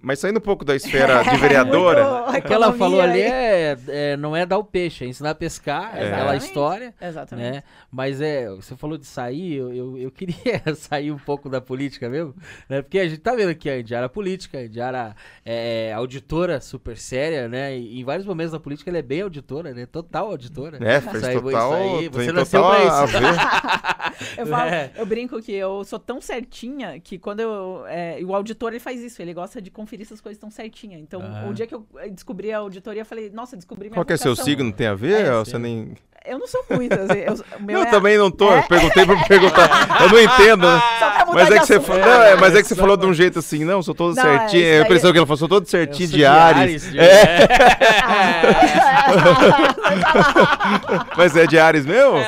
Mas saindo um pouco da esfera de vereadora. o que ela falou ali é, é, não é dar o peixe, é ensinar a pescar, é aquela história. Exatamente. Né? Mas é, você falou de sair, eu, eu, eu, queria sair um pouco da política mesmo, né? Porque a gente tá vendo que a Indiara é política, a Indiara é, é auditora super séria, né? E em vários momentos da política ela é bem auditora, né? Total auditora. É, fez Sai, total, aí, você nasceu pra isso. eu, falo, é. eu brinco que eu sou tão certinha que quando eu. É, o auditor ele faz isso, ele gosta de conferir se as coisas estão certinhas. Então, ah. o dia que eu eh, descobri a auditoria, eu falei, nossa, descobri minha Qual que é seu signo? Tem a ver? É, você nem... Eu não sou muito. Assim, eu, eu é... também não tô. É? Perguntei pra perguntar. Eu não entendo, né? Mas é, que você falou, não, é, mas é que você falou de um jeito assim, não, sou todo não, certinho. É, a impressão que ela falou, sou todo certinho de Ares. De Ares é. mas é de Ares mesmo?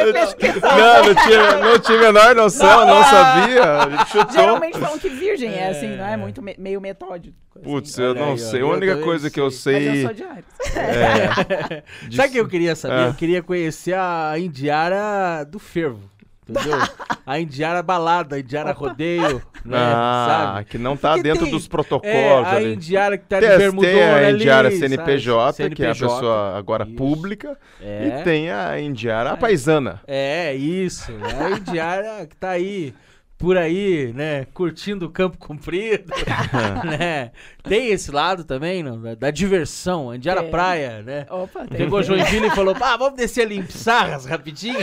Sou. Não, não tinha, não tinha a menor noção, não, não sabia. Chutou. Geralmente falam que virgem é, assim, não é? Muito me, meio metódico. Assim. Putz, eu não aí, sei. a única coisa que eu sei. Mas eu sou de Ares. É, Sabe o que eu queria saber? Eu queria conhecer a Indiara do Fervo entendeu? a Indiara balada, a Indiara rodeio, né? Ah, sabe? que não tá Porque dentro tem, dos protocolos é, a ali. Indiara que tá de bermudona Tem a Indiara ali, CNPJ, CNPJ, que é a pessoa agora isso. pública, é. e tem a Indiara a paisana. É, isso. É a Indiara que tá aí por aí, né, curtindo o campo comprido, né? Tem esse lado também, não? Da, da diversão, Andiara Tem. Praia, né? Opa, tem. Pegou Joinville e falou, ah, vamos descer ali em Pissarras rapidinho.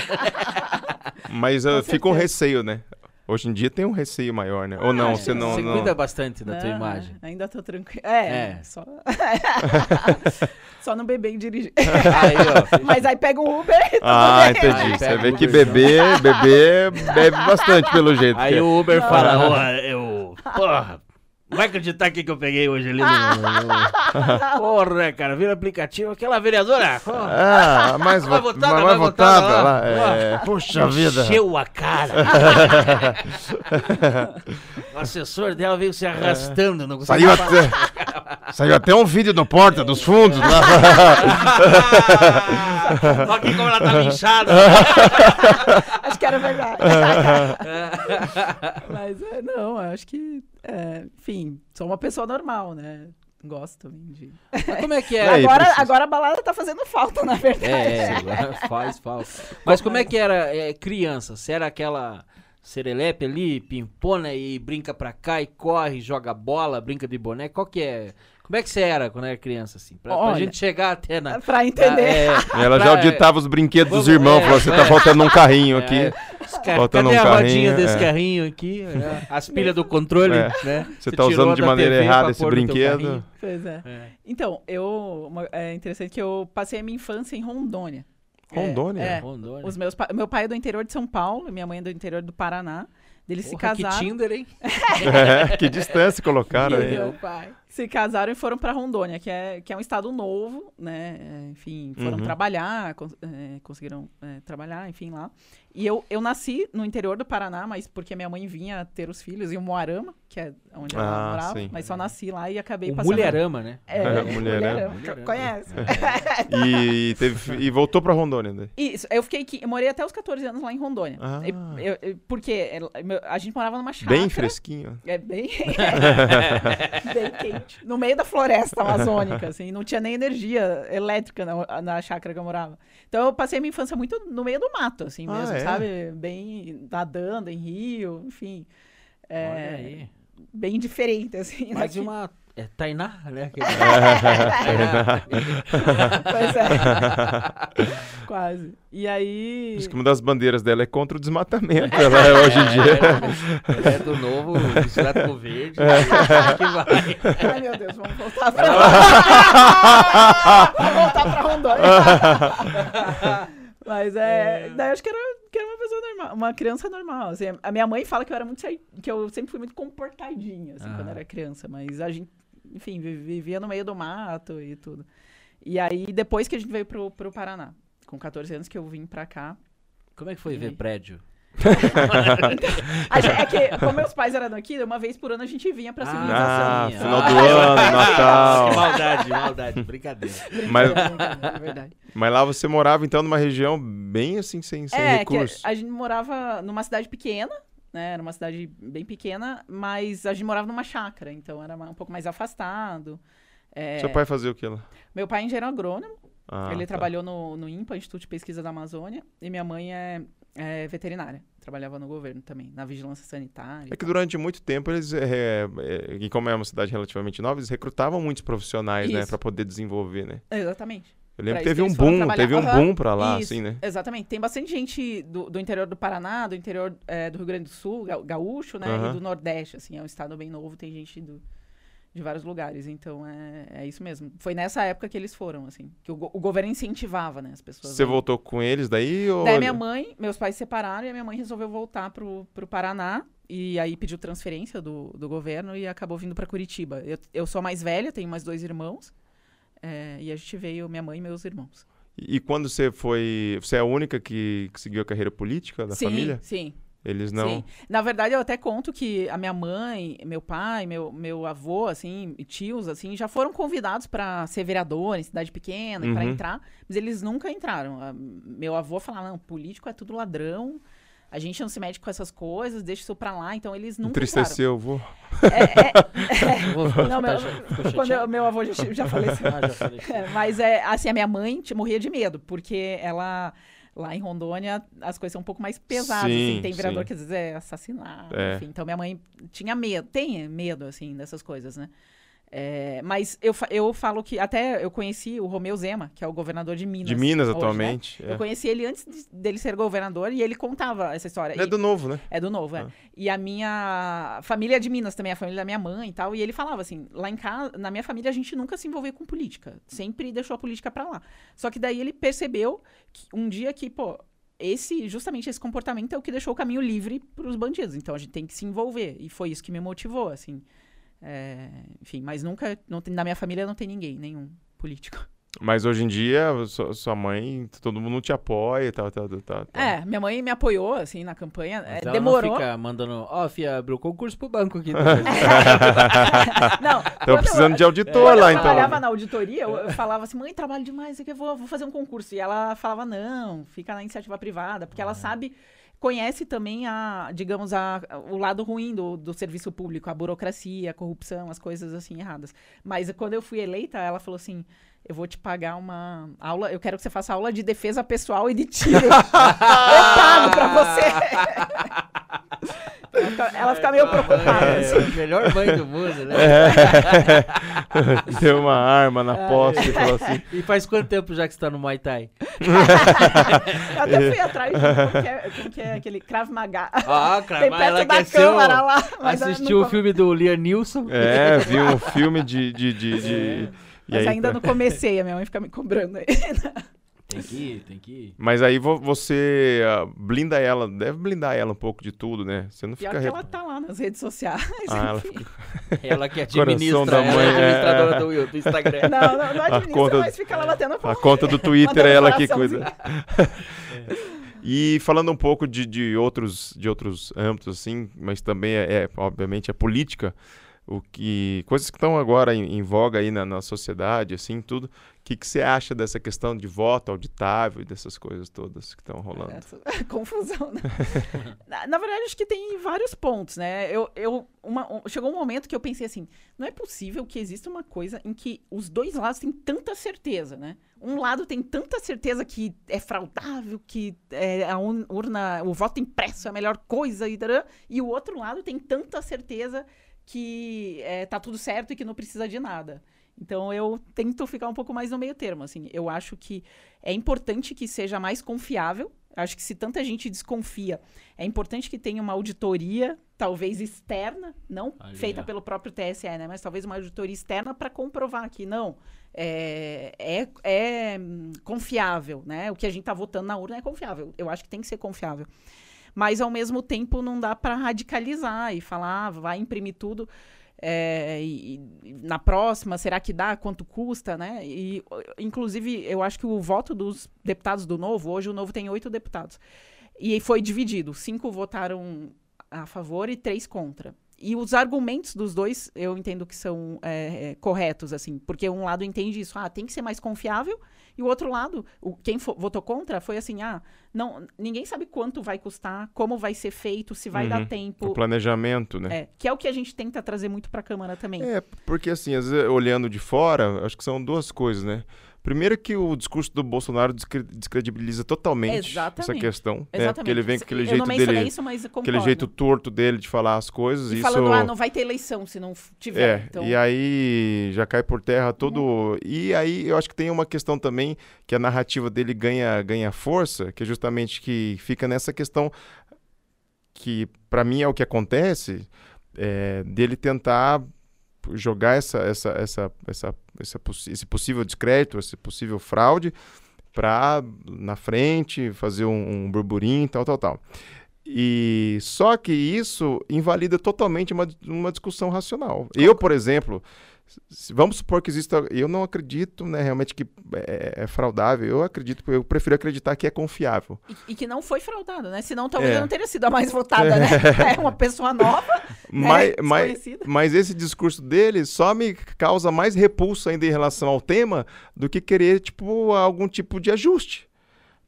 Mas uh, fica um receio, né? Hoje em dia tem um receio maior, né? Ou não, Ah, você não. Você não... cuida bastante da tua imagem. Ainda tô tranquilo. É, É. só. só não beber e dirigir. Aí, ó. Mas aí pega um Uber e tudo Ah, bem. entendi. Você vê o que beber, beber, bebe bastante pelo jeito. Aí que é. o Uber fala, ó, eu. Porra, vai acreditar o que que eu peguei hoje ali no. Porra, cara, vira aplicativo, aquela vereadora. ó, Ah, mais, vo votada, mais, mais votada votada lá. lá. É, puxa vida. Encheu a cara. o assessor dela veio se arrastando. Não conseguia Saiu até, saiu até um vídeo no Porta dos Fundos lá. Olha aqui como ela tá inchada. Acho que era verdade. Mas é, não, acho que, é, enfim, sou uma pessoa normal, né? Gosto também de. Mas como é que é? aí, agora, precisa- agora a balada tá fazendo falta, na verdade. É, é, faz falta. Mas como é que era é, criança? Você era aquela serelepe ali, pimpona e brinca pra cá e corre, joga bola, brinca de boneco? Qual que é? Como é que você era quando era criança, assim? Pra, pra Olha, gente chegar até na... Pra entender. É, Ela já pra- auditava os brinquedos dos Vamos- irmãos. é, falou: você é. tá faltando um carrinho É, aqui. os ca- Faltando Cadê um a rodinha desse é. carrinho aqui? É, As pilhas do controle, É. né? Você tá usando de maneira TV errada pra esse brinquedo. Pois é. É. Então, eu. é interessante que eu passei a minha infância em Rondônia. É, Rondônia? É, Rondônia. Os meus pa- meu pai é do interior de São Paulo, minha mãe é do interior do Paraná. Eles se Porra, que casaram. Tinder, hein? É, que distância colocaram aí. Meu pai. Se casaram e foram pra Rondônia, que é, que é um estado novo, né? É, Enfim, foram Uhum. trabalhar, cons- é, conseguiram é, trabalhar, enfim, lá. E eu, eu nasci no interior do Paraná, mas porque minha mãe vinha ter os filhos em Moarama, que é onde ela Ah, morava. sim. Mas só nasci lá e acabei O passando... mulherama, né? É, É, mulherama. mulherama. Conhece? E, teve, e voltou pra Rondônia. né? Isso, eu fiquei aqui, eu morei até os 14 anos lá em Rondônia. Ah. E- eu- eu- porque é, a gente morava numa chácara. Bem fresquinho. É bem, bem quente. No meio da floresta amazônica, assim. Não tinha nem energia elétrica na, na chácara que eu morava. Então eu passei minha infância muito no meio do mato, assim Ah, mesmo, é? sabe? Bem nadando em rio, enfim. É, Olha aí. Bem diferente, assim. Mais daqui. uma... É Tainá, né? Que- Pois é. Quase. E aí. Diz que uma das bandeiras dela é contra o desmatamento. Ela é hoje em dia. É, é do novo bicicleta com verde. que vai. Ai, meu Deus, vamos voltar pra lá. vamos voltar pra Rondônia. Mas é, Daí eu acho que era, que era uma pessoa normal, uma criança normal. assim. a minha mãe fala que eu era muito que eu sempre fui muito comportadinha, assim, Ah. quando era criança. Mas a gente, enfim, vi- vivia no meio do mato e tudo. E aí, depois que a gente veio pro, pro Paraná, com 14 anos que eu vim pra cá. Como é que foi ver prédio? gente- é que, como meus pais eram daqui, uma vez por ano a gente vinha pra civilização. Ah, sim. final Ah. do ano, Natal. Maldade, maldade, brincadeira. Mas, É mas lá você morava então numa região bem assim, sem, sem é, que recursos. a gente morava numa cidade pequena, né? Era uma cidade bem pequena, mas a gente morava numa chácara, então era um pouco mais afastado. É, Seu pai fazia o que lá? Meu pai é engenheiro agrônomo, Ah, ele tá. trabalhou no, no INPA, Instituto de Pesquisa da Amazônia, e minha mãe é, é veterinária, trabalhava no governo também, na vigilância sanitária. É que durante muito tempo eles, é, é, e como é uma cidade relativamente nova, eles recrutavam muitos profissionais, né, Isso. para poder desenvolver, né? Exatamente. Eu lembro que teve um boom, teve um boom pra lá, Isso, assim, né? Exatamente. Tem bastante gente do, do interior do Paraná, do interior é, do Rio Grande do Sul, ga- gaúcho, né? Aham. E do Nordeste, assim. É um estado bem novo, tem gente do, de vários lugares. Então, é, é isso mesmo. Foi nessa época que eles foram, assim. Que o, o governo incentivava, né? As pessoas. Você voltou com eles daí ou... Daí minha mãe, meus pais se separaram e a minha mãe resolveu voltar pro, pro Paraná. E aí pediu transferência do, do governo e acabou vindo pra Curitiba. Eu, eu sou mais velha, tenho mais dois irmãos. É, e a gente veio, minha mãe e meus irmãos. E quando você foi... Você é a única que, que seguiu a carreira política da sim, família? sim. Eles não... Sim. Na verdade, eu até conto que a minha mãe, meu pai, meu, meu avô, assim, e tios, assim, já foram convidados para ser vereador em cidade pequena, para Uhum. entrar, mas eles nunca entraram. Meu avô falava, não, político é tudo ladrão, a gente não se mete com essas coisas, deixa isso pra lá, então eles nunca Entristeceu, vô. entraram. É, Vou- é, não, meu, quando eu- meu avô já, já faleceu. Ah, já falei. É, mas é assim, a minha mãe te- morria de medo, porque ela Lá em Rondônia, as coisas são um pouco mais pesadas, Sim, assim. Tem vereador sim. que às vezes é assassinado, É. enfim. Então, minha mãe tinha medo, tem medo, assim, dessas coisas, né? É, mas eu, eu falo que até eu conheci o Romeu Zema, que é o governador de Minas. De Minas, hoje, né? atualmente. é. Eu conheci ele antes de- dele ser governador e ele contava essa história. É E- do novo, né? é do novo, é. Ah. E a minha família é de Minas também, a família da minha mãe e tal. E ele falava assim: lá em casa, na minha família, a gente nunca se envolveu com política. Sempre deixou a política pra lá. Só que daí ele percebeu que um dia que, pô, esse, justamente esse comportamento é o que deixou o caminho livre pros bandidos. Então a gente tem que se envolver. E foi isso que me motivou, assim. É, enfim, mas nunca, não tem- na minha família não tem ninguém, nenhum político. Mas hoje em dia, sua, sua mãe, todo mundo te apoia e tal, tal, tal, tal. É, minha mãe me apoiou, assim, na campanha. Mas É, ela demorou. não fica mandando, ó, fia, abriu concurso pro banco aqui. Não, Estão quando eu- precisando de auditor Quando lá, eu então. trabalhava na auditoria, eu, eu falava assim, mãe, trabalho demais, eu vou, vou fazer um concurso. E ela falava, não, fica na iniciativa privada, porque ela sabe, conhece também a, digamos, a, o lado ruim do, do serviço público, a burocracia, a corrupção, as coisas assim erradas. Mas quando eu fui eleita, ela falou assim. Eu vou te pagar uma aula. Eu quero que você faça aula de defesa pessoal e de tiro. eu pago pra você. ela, fica, ela fica meio preocupada. É, assim. a melhor mãe do mundo, né? Deu uma arma É. na posse e falou assim. E faz quanto tempo já que você tá no Muay Thai? Eu até fui atrás de como que é, como que é aquele Krav Maga. Ah, Tem perto da câmara lá. Assistiu o filme do Liam Neeson? É, viu um filme de. de, de, de- e Mas aí- ainda não comecei, a minha mãe fica me cobrando aí. Tem que ir, tem que ir. Mas aí vo- você ah, blinda ela, deve blindar ela um pouco de tudo, né? Você não Pior fica. que ela tá lá nas redes sociais. Ah, ela enfim. Ela que Coração administra, da ela mãe, é é. administradora do, do Instagram. Não, não, não administra, conta- mas fica lá batendo A conta do Twitter é ela que coraçãozinho. cuida. E falando um pouco de, de, outros, de outros âmbitos, assim, mas também é, é, obviamente, a política, o que, coisas que estão agora em, em voga aí na, na sociedade, assim, tudo. O que, que você acha dessa questão de voto auditável e dessas coisas todas que estão rolando? Confusão, né? na, na verdade, acho que tem vários pontos, né? Eu, eu, uma- um- chegou um momento que eu pensei assim, não é possível que exista uma coisa em que os dois lados têm tanta certeza, né? Um lado tem tanta certeza que é fraudável, que é, a urna, o voto impresso é a melhor coisa, e o outro lado tem tanta certeza que é, tá tudo certo e que não precisa de nada. Então eu tento ficar um pouco mais no meio termo, assim. Eu acho que é importante que seja mais confiável. Acho que se tanta gente desconfia, é importante que tenha uma auditoria, talvez externa, não feita ó. pelo próprio TSE, né? Mas talvez uma auditoria externa para comprovar que não é, é, é, hum, confiável, né? O que a gente está votando na urna é confiável. Eu acho que tem que ser confiável. Mas ao mesmo tempo não dá para radicalizar e falar, ah, vai imprimir tudo. é, e, e na próxima, será que dá? Quanto custa, né? E, inclusive, eu acho que o voto dos deputados do Novo, hoje o Novo tem oito deputados, e foi dividido. Cinco votaram a favor e três contra. E os argumentos dos dois, eu entendo que são é, é, corretos, assim, porque um lado entende isso, ah, tem que ser mais confiável, e o outro lado, o, quem votou contra foi assim, ah, não, ninguém sabe quanto vai custar, como vai ser feito, se vai Uhum. dar O tempo. planejamento, né? É, que é o que a gente tenta trazer muito para a Câmara também. É, porque assim, às vezes, olhando de fora, acho que são duas coisas, né? Primeiro que o discurso do Bolsonaro descre- descredibiliza totalmente essa Exatamente. questão, né? Exatamente. Porque ele vem com aquele jeito dele, isso, aquele jeito torto dele de falar as coisas, E isso falando, ah, não vai ter eleição se não tiver. É, então, e aí já cai por terra todo. E aí eu acho que tem uma questão também que a narrativa dele ganha, ganha força, que é justamente que fica nessa questão que para mim é o que acontece, é, dele tentar jogar essa, essa, essa, essa, essa esse possível descrédito, esse possível fraude para na frente fazer um, um burburinho, tal, tal, tal. E só que isso invalida totalmente uma, uma discussão racional. Eu, por exemplo, vamos supor que exista. Eu não acredito, né, realmente que é, é fraudável. Eu acredito, eu prefiro acreditar que é confiável. e, e que não foi fraudado, né? Senão talvez É. não teria sido a mais votada, né? É uma pessoa nova, Mas, né? mas, mas esse discurso dele só me causa mais repulso ainda em relação ao tema do que querer, tipo, algum tipo de ajuste.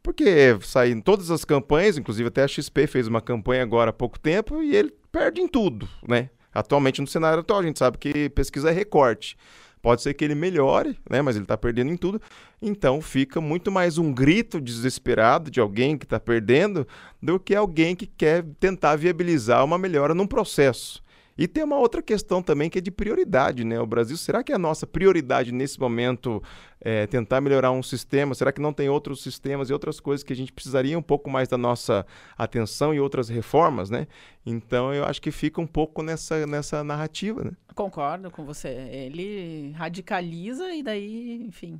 Porque sai em todas as campanhas, inclusive até a XP fez uma campanha agora há pouco tempo e ele perde em tudo, né? Atualmente no cenário atual, a gente sabe que pesquisa é recorte. Pode ser que ele melhore, né? Mas ele está perdendo em tudo. Então fica muito mais um grito desesperado de alguém que está perdendo do que alguém que quer tentar viabilizar uma melhora num processo. E tem uma outra questão também que é de prioridade, né? O Brasil, será que é a nossa prioridade nesse momento é, tentar melhorar um sistema? Será que não tem outros sistemas e outras coisas que a gente precisaria um pouco mais da nossa atenção e outras reformas, né? Então eu acho que fica um pouco nessa, nessa narrativa, né? Concordo com você. Ele radicaliza e daí, enfim.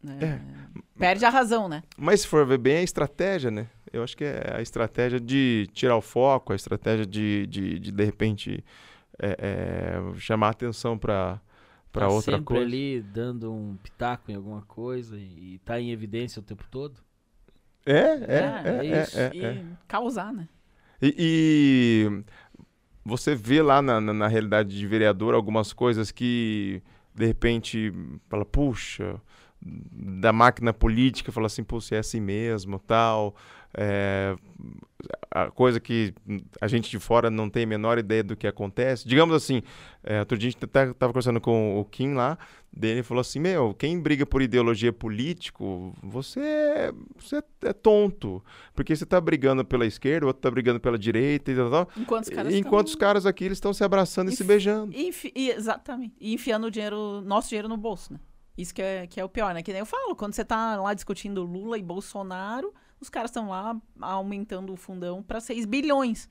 Né? É. Perde a razão, né? Mas se for ver bem, é a estratégia, né? Eu acho que é a estratégia de tirar o foco, a estratégia de, de, de, de repente, é, é, chamar atenção para para tá outra sempre coisa. ali dando um pitaco em alguma coisa e, e tá em evidência o tempo todo. É, é, é, é, é isso. e causar, né? E, e, você vê lá na, na, na, realidade de vereador algumas coisas que de repente fala, puxa, da máquina política, fala assim, pô, se é assim mesmo, tal. É, a coisa que a gente de fora não tem a menor ideia do que acontece. Digamos assim, é, outro dia a gente estava conversando com o Kim lá, dele falou assim, meu, quem briga por ideologia político, você, é, você é tonto, porque você está brigando pela esquerda, o outro está brigando pela direita e tal, tal. Enquanto os caras, Enquanto os caras aqui eles estão se abraçando e se beijando. Enfi... Exatamente. E enfiando o dinheiro, nosso dinheiro no bolso, né? Isso que é, que é o pior, né? Que nem eu falo, quando você tá lá discutindo Lula e Bolsonaro, os caras estão lá aumentando o fundão para 6 bilhões.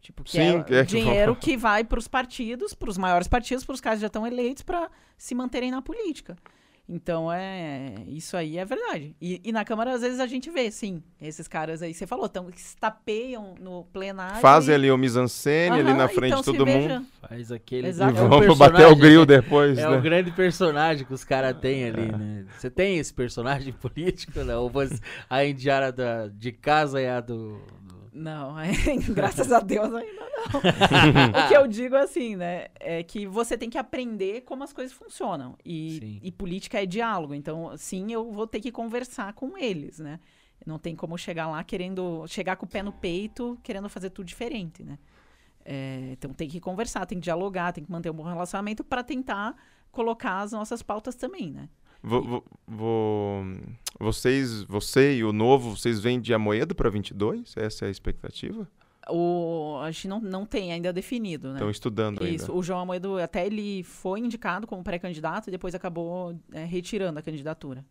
Tipo, que Sim, é, é dinheiro que vai para os partidos, para os maiores partidos, para os caras que já estão eleitos, para se manterem na política. Então, é isso aí é verdade. E, e, na Câmara, às vezes, a gente vê, sim, esses caras aí, você falou, tão, se tapeiam no plenário. Fazem e... ali o mise-en-scène, ali na frente de todo mundo. Faz aquele... Exato. E é vamos bater o grill depois, É né? o grande personagem que os caras têm ali, né? Você tem esse personagem político, né? Ou você, a indiara da, de casa e a do... Não, graças a Deus ainda não. o que eu digo assim, né, é que você tem que aprender como as coisas funcionam. E, e, política é diálogo. Então, sim, eu vou ter que conversar com eles, né? Não tem como chegar lá querendo. chegar com o pé no peito, querendo fazer tudo diferente, né? É, então tem que conversar, tem que dialogar, tem que manter um bom relacionamento para tentar colocar as nossas pautas também, né? Vou, vou, vocês, você e o novo, vocês vêm de Amoedo para 22? Essa é a expectativa? O, a gente não, não tem ainda definido, né? Estão estudando Isso, ainda. o João Amoedo, até ele foi indicado como pré-candidato e depois acabou é, retirando a candidatura.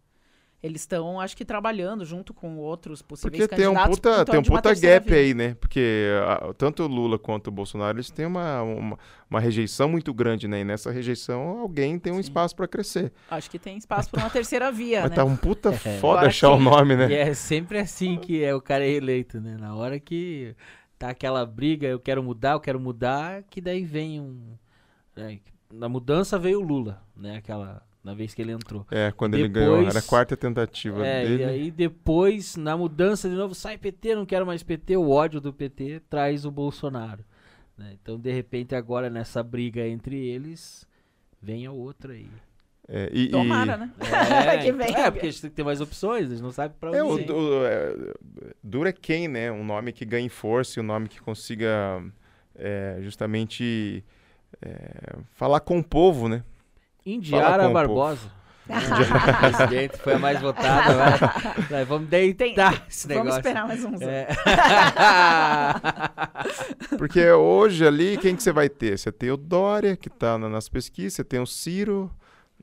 Eles estão, acho que, trabalhando junto com outros possíveis Porque tem um puta, tem um puta gap via. aí, né? Porque a, tanto o Lula quanto o Bolsonaro, eles têm uma, uma, uma, rejeição muito grande, né? E nessa rejeição, alguém tem um Sim. espaço para crescer. Acho que tem espaço para uma terceira via, Mas né? tá um puta é, foda achar que, o nome, né? E é sempre assim que é o cara é eleito, né? Na hora que tá aquela briga, eu quero mudar, eu quero mudar, que daí vem um... Né? Na mudança veio o Lula, né? Aquela na vez que ele entrou. É, quando depois, ele ganhou, era a quarta tentativa é, dele. E aí depois, na mudança de novo, sai PT, não quero mais PT, o ódio do PT traz o Bolsonaro. Né? Então, de repente, agora nessa briga entre eles, vem a outra aí. É, e, Tomara, e... né? É, que vem. é, porque a gente tem que ter mais opções, eles não sabem pra onde é, o, o, é, Dura é quem, né? Um nome que ganhe força e um nome que consiga é, justamente é, falar com o povo, né? Indiara Barbosa. presidente foi a mais votada. Vai, vai, vamos deitar Tem, esse negócio. Vamos esperar mais uns é. Porque hoje ali, quem que você vai ter? Você tem o Dória, que está nas pesquisas, você tem o Ciro,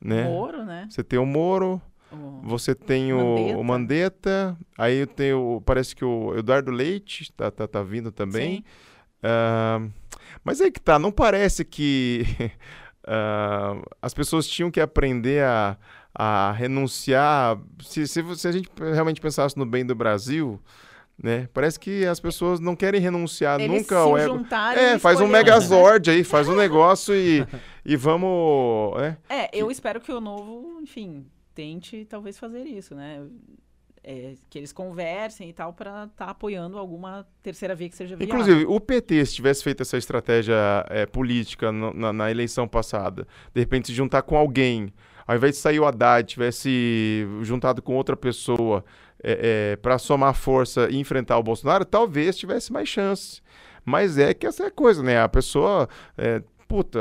né? Moro, né? Você tem o Moro. Você tem o Mandetta. o Mandetta, aí tem o, parece que o Eduardo Leite tá, tá, tá vindo também. Uh, mas aí que tá, não parece que Uh, as pessoas tinham que aprender a, a renunciar. Se, se, se, a gente realmente pensasse no bem do Brasil, né? Parece que as pessoas não querem renunciar Eles nunca ao ego. É, faz um megazord aí, faz um negócio e, e vamos. É, é eu espero que o novo, enfim, tente talvez fazer isso, né? É, que eles conversem e tal para estar tá apoiando alguma terceira via que seja viável. Inclusive, o PT, se tivesse feito essa estratégia é, política no, na, na, eleição passada, de repente se juntar com alguém, ao invés de sair o Haddad, tivesse juntado com outra pessoa é, é para somar força e enfrentar o Bolsonaro, talvez tivesse mais chance. Mas é que essa é a coisa, né? A pessoa é, puta,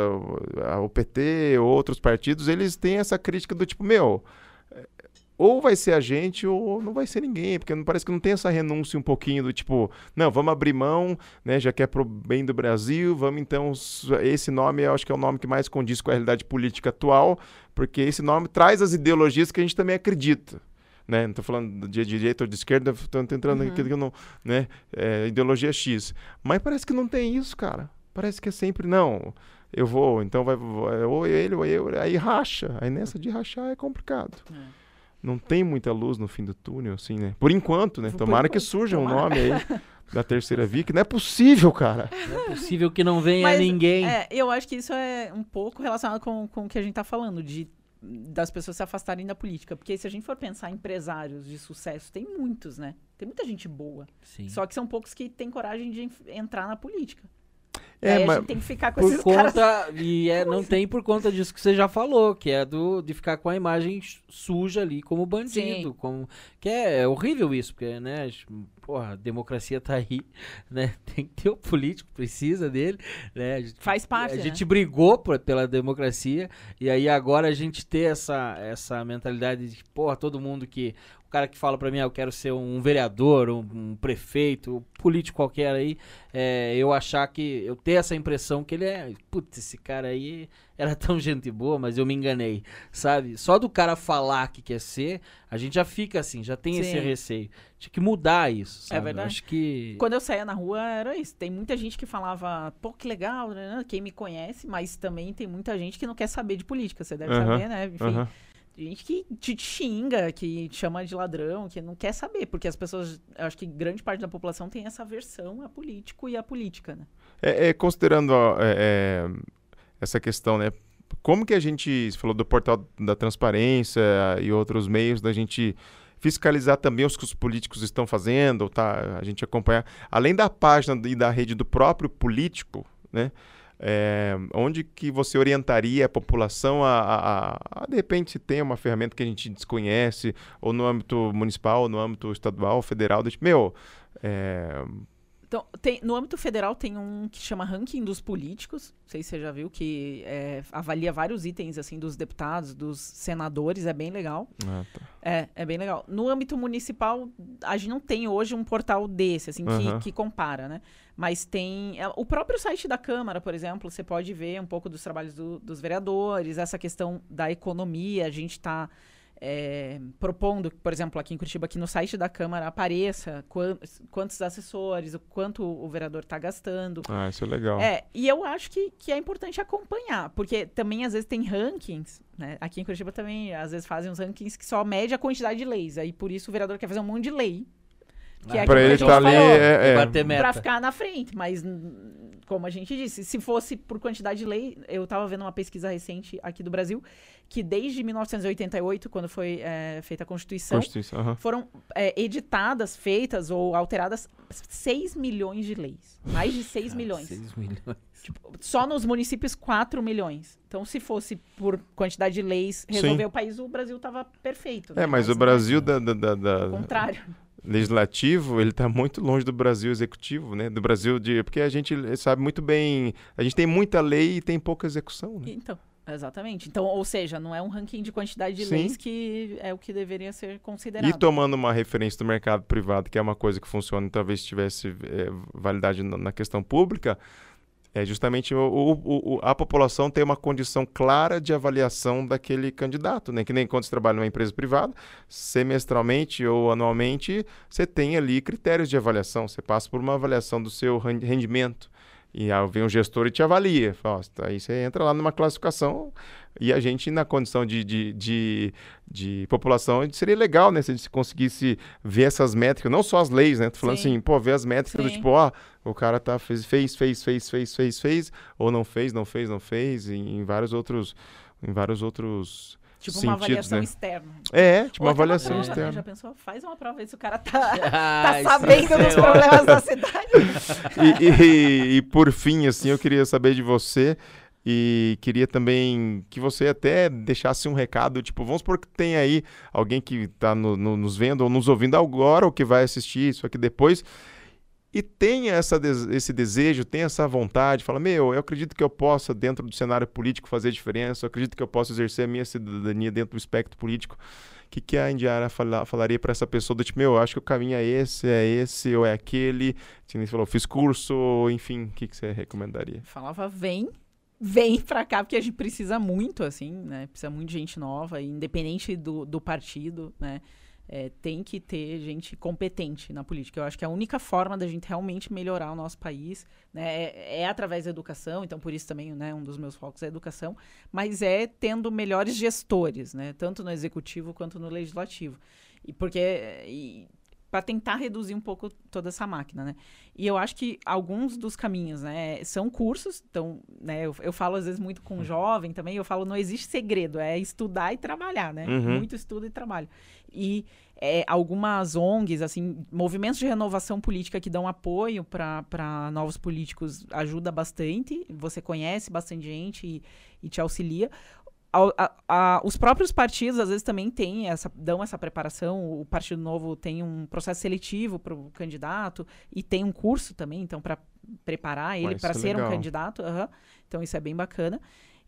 o, PT, outros partidos, eles têm essa crítica do tipo, meu, ou vai ser a gente ou não vai ser ninguém, porque não parece que não tem essa renúncia um pouquinho do tipo, não, vamos abrir mão, né, já que é pro bem do Brasil, vamos então, esse nome eu acho que é o nome que mais condiz com a realidade política atual, porque esse nome traz as ideologias que a gente também acredita. Né? Não estou falando de direita ou de esquerda, estou entrando Uhum. naquilo que eu não. Né? É, ideologia X. Mas parece que não tem isso, cara. Parece que é sempre, não, eu vou, então vai, vai ou ele ou eu, aí racha. Aí nessa de rachar é complicado. É. Não tem muita luz no fim do túnel, assim, né? Por enquanto, né? Tomara que surja um nome aí da terceira via, que não é possível, cara. Não é possível que não venha Mas, ninguém. É, eu acho que isso é um pouco relacionado com, com o que a gente tá falando, de das pessoas se afastarem da política. Porque se a gente for pensar em empresários de sucesso, tem muitos, né? Tem muita gente boa. Sim. Só que são poucos que têm coragem de entrar na política. É, mas- gente tem que ficar com Por esses caras. conta. E é, não tem por conta disso que você já falou, que é do de ficar com a imagem suja ali como bandido. Sim. Como, que é, é horrível isso, porque, né? Porra, a democracia tá aí, né? Tem que ter o político, precisa dele, né? A gente, Faz parte, A né? gente brigou por- pela democracia, e aí agora a gente ter essa, essa mentalidade de, porra, todo mundo que. O cara que fala pra mim, ah, eu quero ser um vereador, um, um prefeito, um político qualquer aí, é, eu achar que. Eu ter essa impressão que ele é. Putz, esse cara aí era tão gente boa, mas eu me enganei, sabe? Só do cara falar que quer ser, a gente já fica assim, já tem esse Sim. receio. Tinha que mudar isso, sabe? Eu verdade. Acho que. Quando eu saía na rua, era isso. Tem muita gente que falava, pô, que legal, né? quem me conhece, mas também tem muita gente que não quer saber de política, você deve saber, né? Enfim. Gente que te xinga, que te chama de ladrão, que não quer saber, porque as pessoas, acho que grande parte da população tem essa aversão a político e a política, né? É, é, considerando é, é, essa questão, né? Como que a gente, você falou do portal da transparência e outros meios da gente fiscalizar também os que os políticos estão fazendo, tá, a gente acompanhar, além da página e da rede do próprio político, né? É, onde que você orientaria a população a, a- a- a, de repente, tem uma ferramenta que a gente desconhece, ou no âmbito municipal, ou no âmbito estadual, federal, do tipo, meu, é, Então, tem- no âmbito federal tem um que chama Ranking dos Políticos, não sei se você já viu, que é, avalia vários itens, assim, dos deputados, dos senadores, é bem legal. ah, tá. É, é bem legal. No âmbito municipal, a gente não tem hoje um portal desse, assim, que, que compara, né? Mas tem. é, o próprio site da Câmara, por exemplo, você pode ver um pouco dos trabalhos do- dos vereadores, essa questão da economia. A gente está propondo, que, por exemplo, aqui em Curitiba, que no site da Câmara apareça quan- quantos assessores, o quanto o vereador está gastando. ah, isso é legal. É, e eu acho que, que é importante acompanhar, porque também às vezes tem rankings, né? Aqui em Curitiba também, às vezes fazem uns rankings que só mede a quantidade de leis. Aí por isso o vereador quer fazer um monte de lei. Que é Ah, aquilo Pra que a ele estar ali, falou, é, é. bater meta. Pra ficar na frente, mas como a gente disse, se fosse por quantidade de lei, eu tava vendo uma pesquisa recente aqui do Brasil, que desde 1988, quando foi é, feita a Constituição, Constituição, aham. foram é, editadas, feitas ou alteradas 6 milhões de leis. Mais de 6 milhões. 6 milhões. Só nos municípios, 4 milhões. Então, se fosse por quantidade de leis resolver Sim. o país, o Brasil tava perfeito. né? É, mas o não Brasil é. da, da- da- da- contrário. legislativo, ele está muito longe do Brasil executivo, né? Do Brasil de... Porque a gente sabe muito bem... A gente tem muita lei e tem pouca execução, né? Então, exatamente. Então, ou seja, não é um ranking de quantidade de Sim. leis que é o que deveria ser E considerado. tomando uma referência do mercado privado, que é uma coisa que funciona e talvez tivesse é, validade na, questão pública, é justamente o, o- o- a população ter uma condição clara de avaliação daquele candidato, né? Que nem quando você trabalha numa empresa privada, semestralmente ou anualmente, você tem ali critérios de avaliação. Você passa por uma avaliação do seu ren- rendimento. E aí vem o gestor e te avalia. Fala, ó, tá, aí você entra lá numa classificação e a gente, na condição de, de, de, de população, seria legal, né? Se a gente conseguisse ver essas métricas, não só as leis, né? Tô falando Sim. assim, pô, ver as métricas do Sim. tipo, ó, o cara tá, fez, fez, fez, fez, fez, fez, fez, ou não fez, não fez, não fez, em, em vários outros, em vários outros tipo uma avaliação né? externa. É, tipo uma até avaliação prova, né? externa. Já pensou? Faz uma prova, ver se o cara tá, tá Ah, sabendo é dos problemas da cidade. e, e- e por fim, assim, eu queria saber de você e queria também que você até deixasse um recado, tipo, vamos supor que tem aí alguém que está nos vendo ou nos ouvindo agora ou que vai assistir isso aqui depois e tenha essa esse desejo, tenha essa vontade, fala, meu, eu acredito que eu possa, dentro do cenário político, fazer diferença, eu acredito que eu posso exercer a minha cidadania dentro do espectro político. O que, que a Indiara fala- falaria para essa pessoa do tipo, meu, eu acho que o caminho é esse, é esse ou é aquele? Você falou, fiz curso, enfim, o que, que você recomendaria? Falava, vem, vem pra cá, porque a gente precisa muito, assim, né? Precisa muito de gente nova, independente do, do partido, né? É, tem que ter gente competente na política. Eu acho que a única forma da gente realmente melhorar o nosso país né, é, é através da educação, então por isso também né, um dos meus focos é a educação, mas é tendo melhores gestores, né, tanto no executivo quanto no legislativo. E porque para tentar reduzir um pouco toda essa máquina, né? E eu acho que alguns dos caminhos, né, são cursos. Então, né, eu, eu falo às vezes muito com um jovem também, eu falo não existe segredo, é estudar e trabalhar, né? Uhum. Muito estudo e trabalho. E é, algumas ONGs, assim, movimentos de renovação política que dão apoio para novos políticos ajuda bastante. Você conhece bastante gente e, e te auxilia. A- a- os próprios partidos às vezes também têm essa, dão essa preparação. O Partido Novo tem um processo seletivo para o candidato e tem um curso também, então para preparar ele para é ser um legal. candidato. aham. Então isso é bem bacana.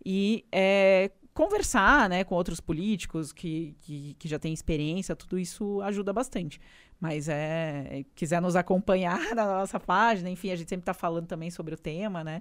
E é, conversar né, com outros políticos que, que, que já têm experiência, tudo isso ajuda bastante. Mas é, quiser nos acompanhar na nossa página, enfim, a gente sempre está falando também sobre o tema, né?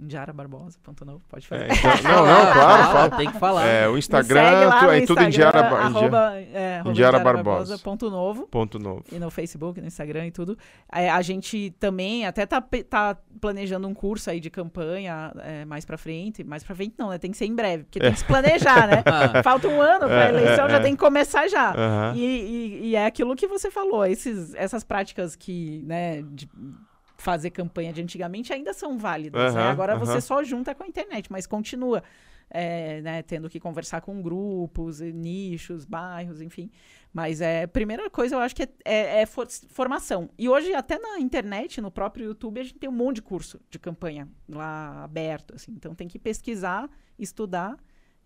Indiara Barbosa, ponto novo, pode fazer. É, então- não, não, claro, fala. Tem que falar. É, o Instagram, tu- é tudo Indiara, arroba, é, arroba Indiara Barbosa. ponto novo. ponto novo. E no Facebook, no Instagram e tudo. É, a gente também até tá, tá planejando um curso aí de campanha é, mais pra frente. Mais pra frente não, né? Tem que ser em breve, porque tem que se planejar, né? Ah. Falta um ano pra É, eleição, é, já é. tem que começar já. E, e- e é aquilo que você falou, esses, essas práticas que, né, de fazer campanha de antigamente ainda são válidas. né? Aham, Agora aham. você só junta com a internet, mas continua é, né, tendo que conversar com grupos, nichos, bairros, enfim. Mas é primeira coisa, eu acho que é, é- é for- formação. E hoje, até na internet, no próprio YouTube, a gente tem um monte de curso de campanha lá aberto. Assim. Então tem que pesquisar, estudar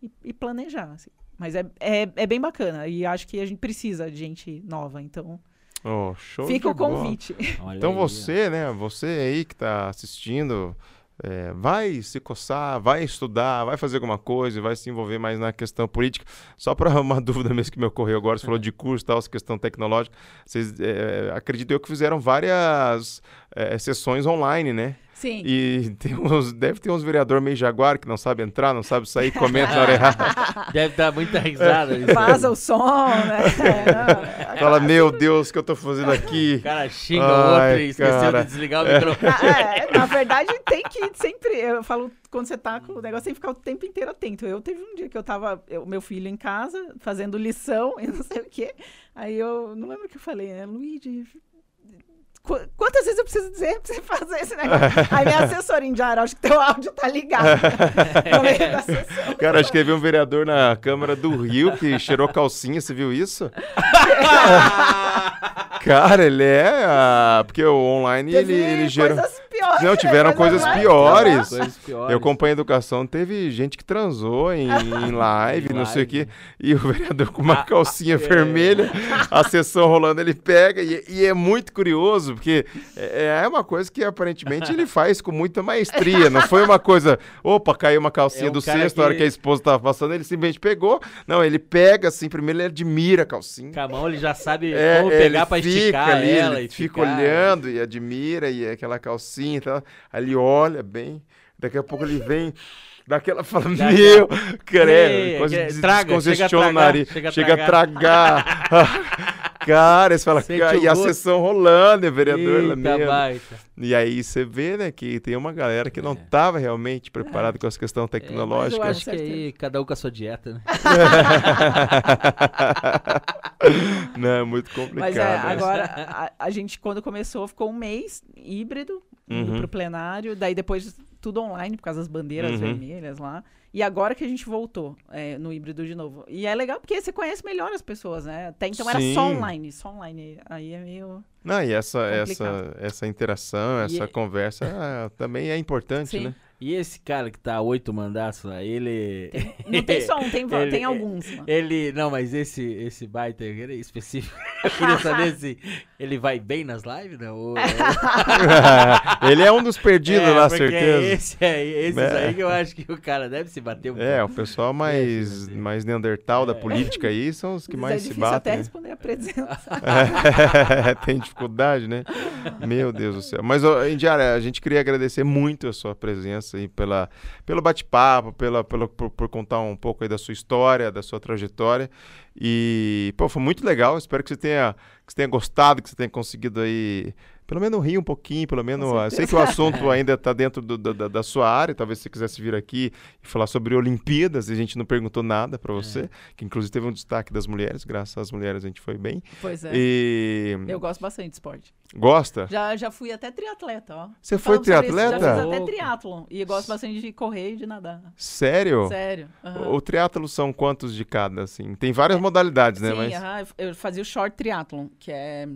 e, e planejar. assim. Mas é, é, é bem bacana. E acho que a gente precisa de gente nova. Então, Oh, show fica o convite. Olha Então aí, ó. você, né, você aí que tá assistindo, é, vai se coçar, vai estudar, vai fazer alguma coisa, vai se envolver mais na questão política. Só para uma dúvida mesmo que me ocorreu agora, você falou de curso e tal, essa questão tecnológica. Vocês, é, acredito eu que fizeram várias é, sessões online, né? Sim. E tem uns, deve ter uns vereador meio jaguar que não sabe entrar, não sabe sair, comenta na hora errada. Deve dar muita risada. nisso aí. Vaza o som, né? É, Fala, meu Deus, o que eu tô fazendo aqui? O cara xinga o outro Ai, e esqueceu cara. de desligar o microfone. Na, é, na verdade, tem que sempre. Eu falo, quando você tá com o negócio, tem que ficar o tempo inteiro atento. Eu teve um dia que eu tava, o meu filho em casa, fazendo lição e não sei o quê. Aí eu não lembro o que eu falei, né? Luigi. Qu- Quantas vezes eu preciso dizer pra você fazer esse negócio? Aí minha assessora Indiara, acho que teu áudio tá ligado. Cara, acho que teve um vereador na Câmara do Rio que cheirou calcinha, você viu isso? Cara, ele é. ah, porque o online ele, Teve ele gerou. coisas piores. Não, tiveram coisas mais piores. Coisas piores. Eu acompanho a educação, teve gente que transou em, em live, Em não sei o live. quê, e o vereador com uma Ah, calcinha é. vermelha, a sessão rolando, ele pega, e, e é muito curioso, porque é, é uma coisa que aparentemente ele faz com muita maestria, não foi uma coisa, opa, caiu uma calcinha É um do cesto, a hora que- que a esposa tava passando, ele simplesmente pegou, não, ele pega assim, primeiro ele admira a calcinha, Com a mão ele já sabe é, como é, pegar fica esticar ali, ela ele fica olhando e admira e aquela calcinha e tal. Aí ele olha bem, daqui a pouco ele vem, daquela fala, meu, é, que- des- traga, descongestiona chega a nariz, tragar, chega, a tragar. cara, você fala, Sente cara, e a sessão rolando, é vereador Eita, mesmo. baita. E aí você vê, né, que tem uma galera que não estava realmente preparada com essa questão É, mas tecnológica. eu acho que aí cada um com a sua dieta, né? não, é muito complicado. Mas é, né? agora, a, a gente, quando começou, ficou um mês híbrido, Uhum. pro plenário, daí depois tudo online, por causa das bandeiras Uhum. vermelhas lá. E agora que a gente voltou é, no híbrido de novo. E é legal porque você conhece melhor as pessoas, né? Até então era só Sim. online, só online. Aí é meio. Não, e essa, essa, Complicado. essa interação, E essa é- conversa ah, também é importante, Sim. né? E esse cara que tá a oito mandatos lá, ele. Não tem só um, tem, Ele- tem alguns. né? Ele. Não, mas esse, esse baita ele é específico. Eu queria saber se ele vai bem nas lives, né? Ou, Ele é um dos perdidos É, lá, certeza. Esse aí, esses É. aí que eu acho que o cara deve se bater um É, o pouco. pessoal mais, sim. mais neandertal da É. política aí são os que Mas mais é se difícil até batem. né? responder a presença. É, tem dificuldade, né? Meu Deus do céu. Mas, Indiara, a gente queria agradecer muito a sua presença aí pela, pelo bate-papo, pela, pela, por, por contar um pouco aí da sua história, da sua trajetória. E, pô, foi muito legal. Espero que você tenha, que você tenha gostado, que você tenha conseguido aí. Pelo menos rir um pouquinho, pelo menos. Ah, sei que o assunto ainda está dentro do- da, da sua área. Talvez você quisesse vir aqui e falar sobre Olimpíadas, e a gente não perguntou nada para você, que inclusive teve um destaque das mulheres. Graças às mulheres a gente foi bem. Pois é. E. Eu gosto bastante de esporte. Gosta? Já, já fui até triatleta, ó. Você foi sobre isso, triatleta? Já fiz até Louco. triatlon. E eu gosto bastante de correr e de nadar. Sério? Sério. aham. O triatlo são quantos de cada, assim? Tem várias modalidades, né? Sim, Mas aham, eu- eu fazia o short triathlon, que é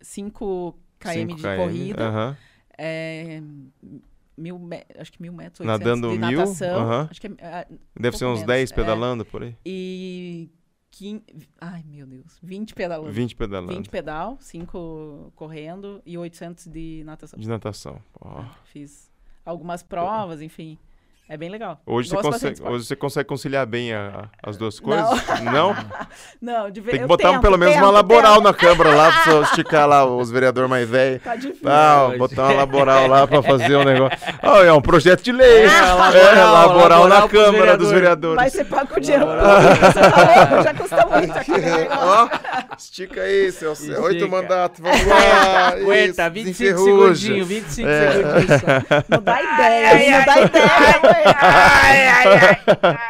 5 km 5 de km, corrida, aham. é, mil, acho que mil metros, 800 Nadando de mil, natação. aham. Acho que é, ah, Deve ser uns menos, 10 é. pedalando por aí. e quin- ai meu Deus, 20 pedalando. 20 pedalando. 20 pedal, 5 correndo e 800 de natação. De natação. Ó. Fiz algumas provas, enfim. É bem legal. Hoje, você Gosto consegue, hoje você consegue conciliar bem a- a- as duas Não. coisas? Não? Não, de Tem ver, que botar pelo menos uma laboral na Câmara lá pra você esticar lá os vereadores mais velhos. Tá difícil. Ah, Hoje. botar uma laboral lá pra fazer um negócio. É um projeto de lei. É, É, laboral, laboral, na laboral Câmara dos vereadores. vereadores. Vai ser pago com dinheiro Laboral. público, você tá louco? Já custa muito aquele negócio. Ó, estica aí, seu Estica. oito mandatos. Vamos lá. Aguenta, isso, 25 desenferruja. segundinhos, 25 É. segundinhos. Não dá ideia, não dá ideia. ay, ay,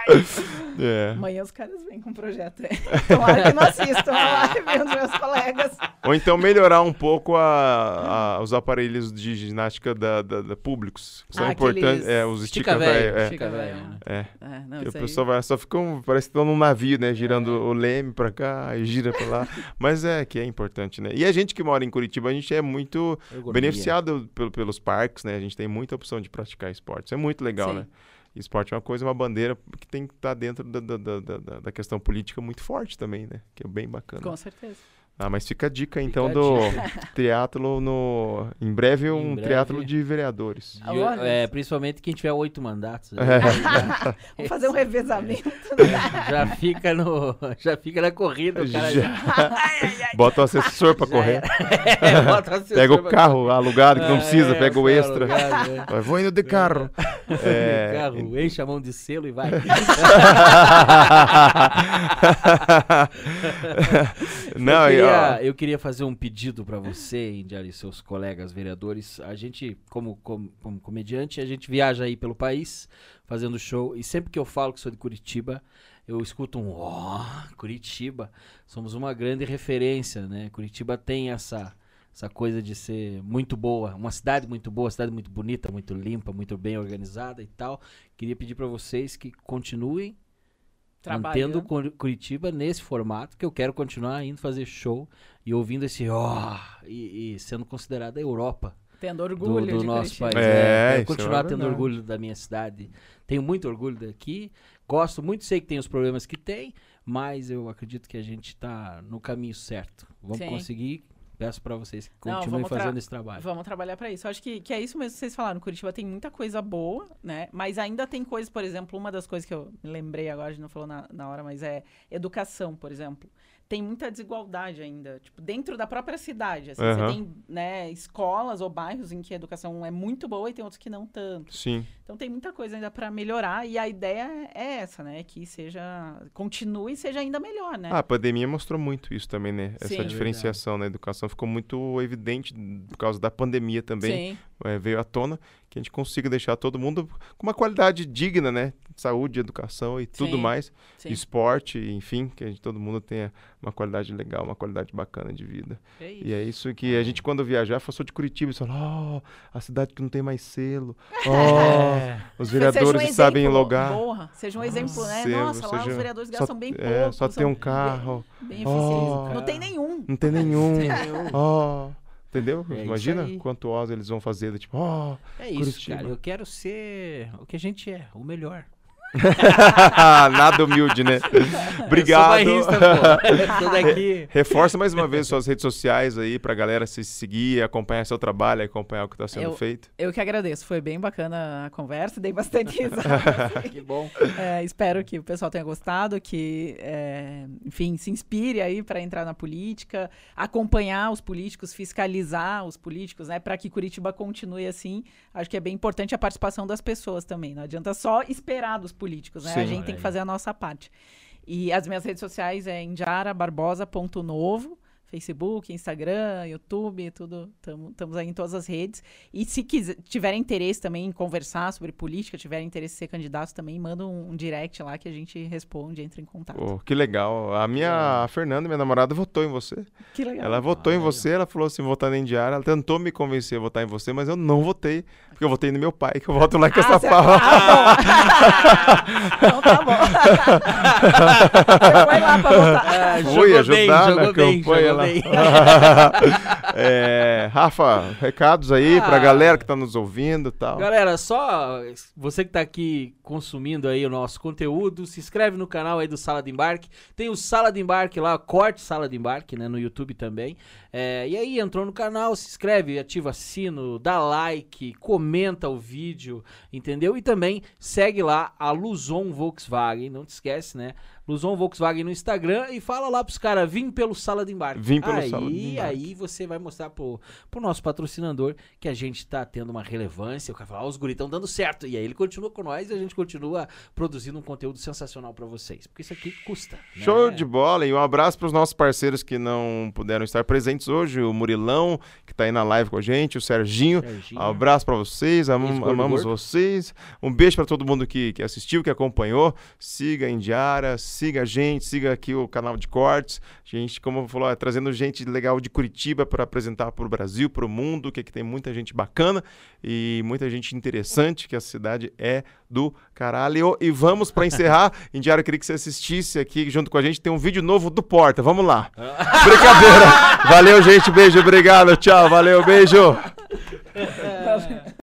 ay, É. Amanhã os caras vêm com um projeto aí. Tomara que não assistam a live, os meus colegas. Ou então melhorar um pouco a, a- os aparelhos de ginástica da, da- da públicos. Que são Ah, importantes. aqueles É, os Estica velho. É. estica velho. né? É. É, não, o pessoal vai, só fica um, parece que estão num navio, né? Girando o leme pra cá e gira pra lá. Mas é que é importante, né? E a gente que mora em Curitiba, a gente é muito Ergonomia. beneficiado pelo- pelos parques, né? A gente tem muita opção de praticar esporte. Isso é muito legal, Sim. né? Esporte é uma coisa, uma bandeira que tem que estar dentro da, da, da, da- da questão política muito forte também, né? Que é bem bacana. Com certeza. Ah, mas fica a dica Fica então a do triatlo no. Em breve um Em breve. triatlo de vereadores. E, Olha. é, principalmente quem tiver oito mandatos. né? É. Vamos fazer um revezamento. já fica no. Já fica na corrida, o cara já. Bota o assessor pra correr. É, bota o assessor Pega o carro alugado que não É, precisa, pega o extra. alugado, é. Vai, Vou indo de carro. É, Carro, enche a mão de selo e vai. Não, eu, queria, eu queria fazer um pedido pra você, Indiara, e seus colegas vereadores. A gente, como, como, como comediante, a gente viaja aí pelo país fazendo show. E sempre que eu falo que sou de Curitiba, eu escuto um ó, Curitiba. Somos uma grande referência, né? Curitiba tem essa essa coisa de ser muito boa, uma cidade muito boa, cidade muito bonita, muito limpa, muito bem organizada e tal. Queria pedir pra vocês que continuem Trabalhando. Cur- Curitiba nesse formato, que eu quero continuar indo fazer show e ouvindo esse ó e, e sendo considerada a Europa Tendo do, orgulho do de nosso Curitiba. país. É? Quero isso é continuar tendo verdade. orgulho da minha cidade. Tenho muito orgulho daqui. Gosto muito, sei que tem os problemas que tem, mas eu acredito que a gente está no caminho certo. Vamos Sim. conseguir. Peço para vocês que Não, continuem tra- fazendo esse trabalho. Vamos trabalhar pra isso. Eu acho que, que é isso mesmo que vocês falaram. Curitiba tem muita coisa boa, né? Mas ainda tem coisas, por exemplo, uma das coisas que eu me lembrei agora, a gente não falou na, na hora, mas é educação, por exemplo. Tem muita desigualdade ainda, tipo, dentro da própria cidade. Assim, Aham. Você tem né, escolas ou bairros em que a educação é muito boa e tem outros que não tanto. sim. Então tem muita coisa ainda pra melhorar e a ideia é essa, né? Que seja, continue e seja ainda melhor, né? Ah, a pandemia mostrou muito isso também, né? Essa Sim. É diferenciação na educação ficou muito evidente por causa da pandemia também. Sim, é, veio à tona que a gente consiga deixar todo mundo com uma qualidade digna, né? Saúde, educação e tudo Sim, mais. sim. Esporte, enfim, que a gente, todo mundo tenha uma qualidade legal, uma qualidade bacana de vida. É E é isso que a gente, quando viajar, passou de Curitiba e falou: ó, a cidade que não tem mais selo. Ó, É. os Seja um vereadores que sabem logar. Porra, seja um exemplo, né? Seja- Nossa, lá seja- os vereadores só- gastam bem pouco. é, só tem um carro. Bem, bem Oh. Não tem nenhum. Não tem nenhum. Nenhum. Ó. Entendeu? É Imagina quanto osa eles vão fazer. Tipo, ó. É isso, Curitiba. cara. Eu quero ser o que a gente é, o melhor. Nada humilde, né? Eu Obrigado. daqui. Reforça mais uma vez suas redes sociais aí pra galera se seguir, acompanhar seu trabalho, acompanhar o que tá sendo Eu- feito. Eu que agradeço, foi bem bacana a conversa, dei bastante risada. Que bom. É, espero que o pessoal tenha gostado, que, é, enfim, se inspire aí para entrar na política, acompanhar os políticos, fiscalizar os políticos, né, para que Curitiba continue assim. Acho que é bem importante a participação das pessoas também. Não adianta só esperar dos políticos, né? Sim. a gente tem que fazer a nossa parte. E as minhas redes sociais é indiarabarbosa.novo. Facebook, Instagram, YouTube, tudo. Estamos aí em todas as redes. E se quiser, tiverem interesse também em conversar sobre política, tiverem interesse em ser candidato também, manda um, um direct lá que a gente responde, entra em contato. Pô, que legal. A minha a Fernanda, minha namorada, votou em você. Que legal. Ela votou em Olha. você, ela falou assim, votando em Diário. Ela tentou me convencer a votar em você, mas eu não votei. Porque eu votei no meu pai, que eu voto lá com essa você- pau. Ah, bom. então tá bom. Você foi lá pra votar. Ah, Fui ajudar bem, na campanha É, Rafa, recados aí pra Ah. galera que tá nos ouvindo e tal. Galera, só você que tá aqui consumindo aí o nosso conteúdo, se inscreve no canal aí do Sala de Embarque. Tem o Sala de Embarque lá, corte Sala de Embarque, né, no YouTube também. É, e aí, entrou no canal, se inscreve, ativa sino, dá like, comenta o vídeo, entendeu? E também segue lá a Luzon Volkswagen, não te esquece, né? Luzon Volkswagen no Instagram e fala lá pros caras, vim pelo Sala de Embarque. Vim pelo aí, Sala de Embarque. Aí você vai mostrar pro, pro nosso patrocinador que a gente tá tendo uma relevância. O cara fala, ah, os guris estão dando certo. E aí ele continua com nós e a gente continua produzindo um conteúdo sensacional pra vocês. Porque isso aqui custa. né? Show de bola e um abraço para os nossos parceiros que não puderam estar presentes hoje, o Murilão, que tá aí na live com a gente, o Serginho. Serginho. Um abraço para vocês, am- amamos gordo. vocês. Um beijo para todo mundo que, que assistiu, que acompanhou. Siga a Indiara, siga a gente, siga aqui o canal de cortes. A gente, como falou, é trazendo gente legal de Curitiba para apresentar para o Brasil, para o mundo, que aqui tem muita gente bacana e muita gente interessante, que a cidade é do caralho. E vamos para encerrar, Indiara, eu queria que você assistisse aqui junto com a gente, tem um vídeo novo do Porta. Vamos lá. Brincadeira. Valeu, gente. Beijo, obrigado. Tchau, valeu, beijo. É.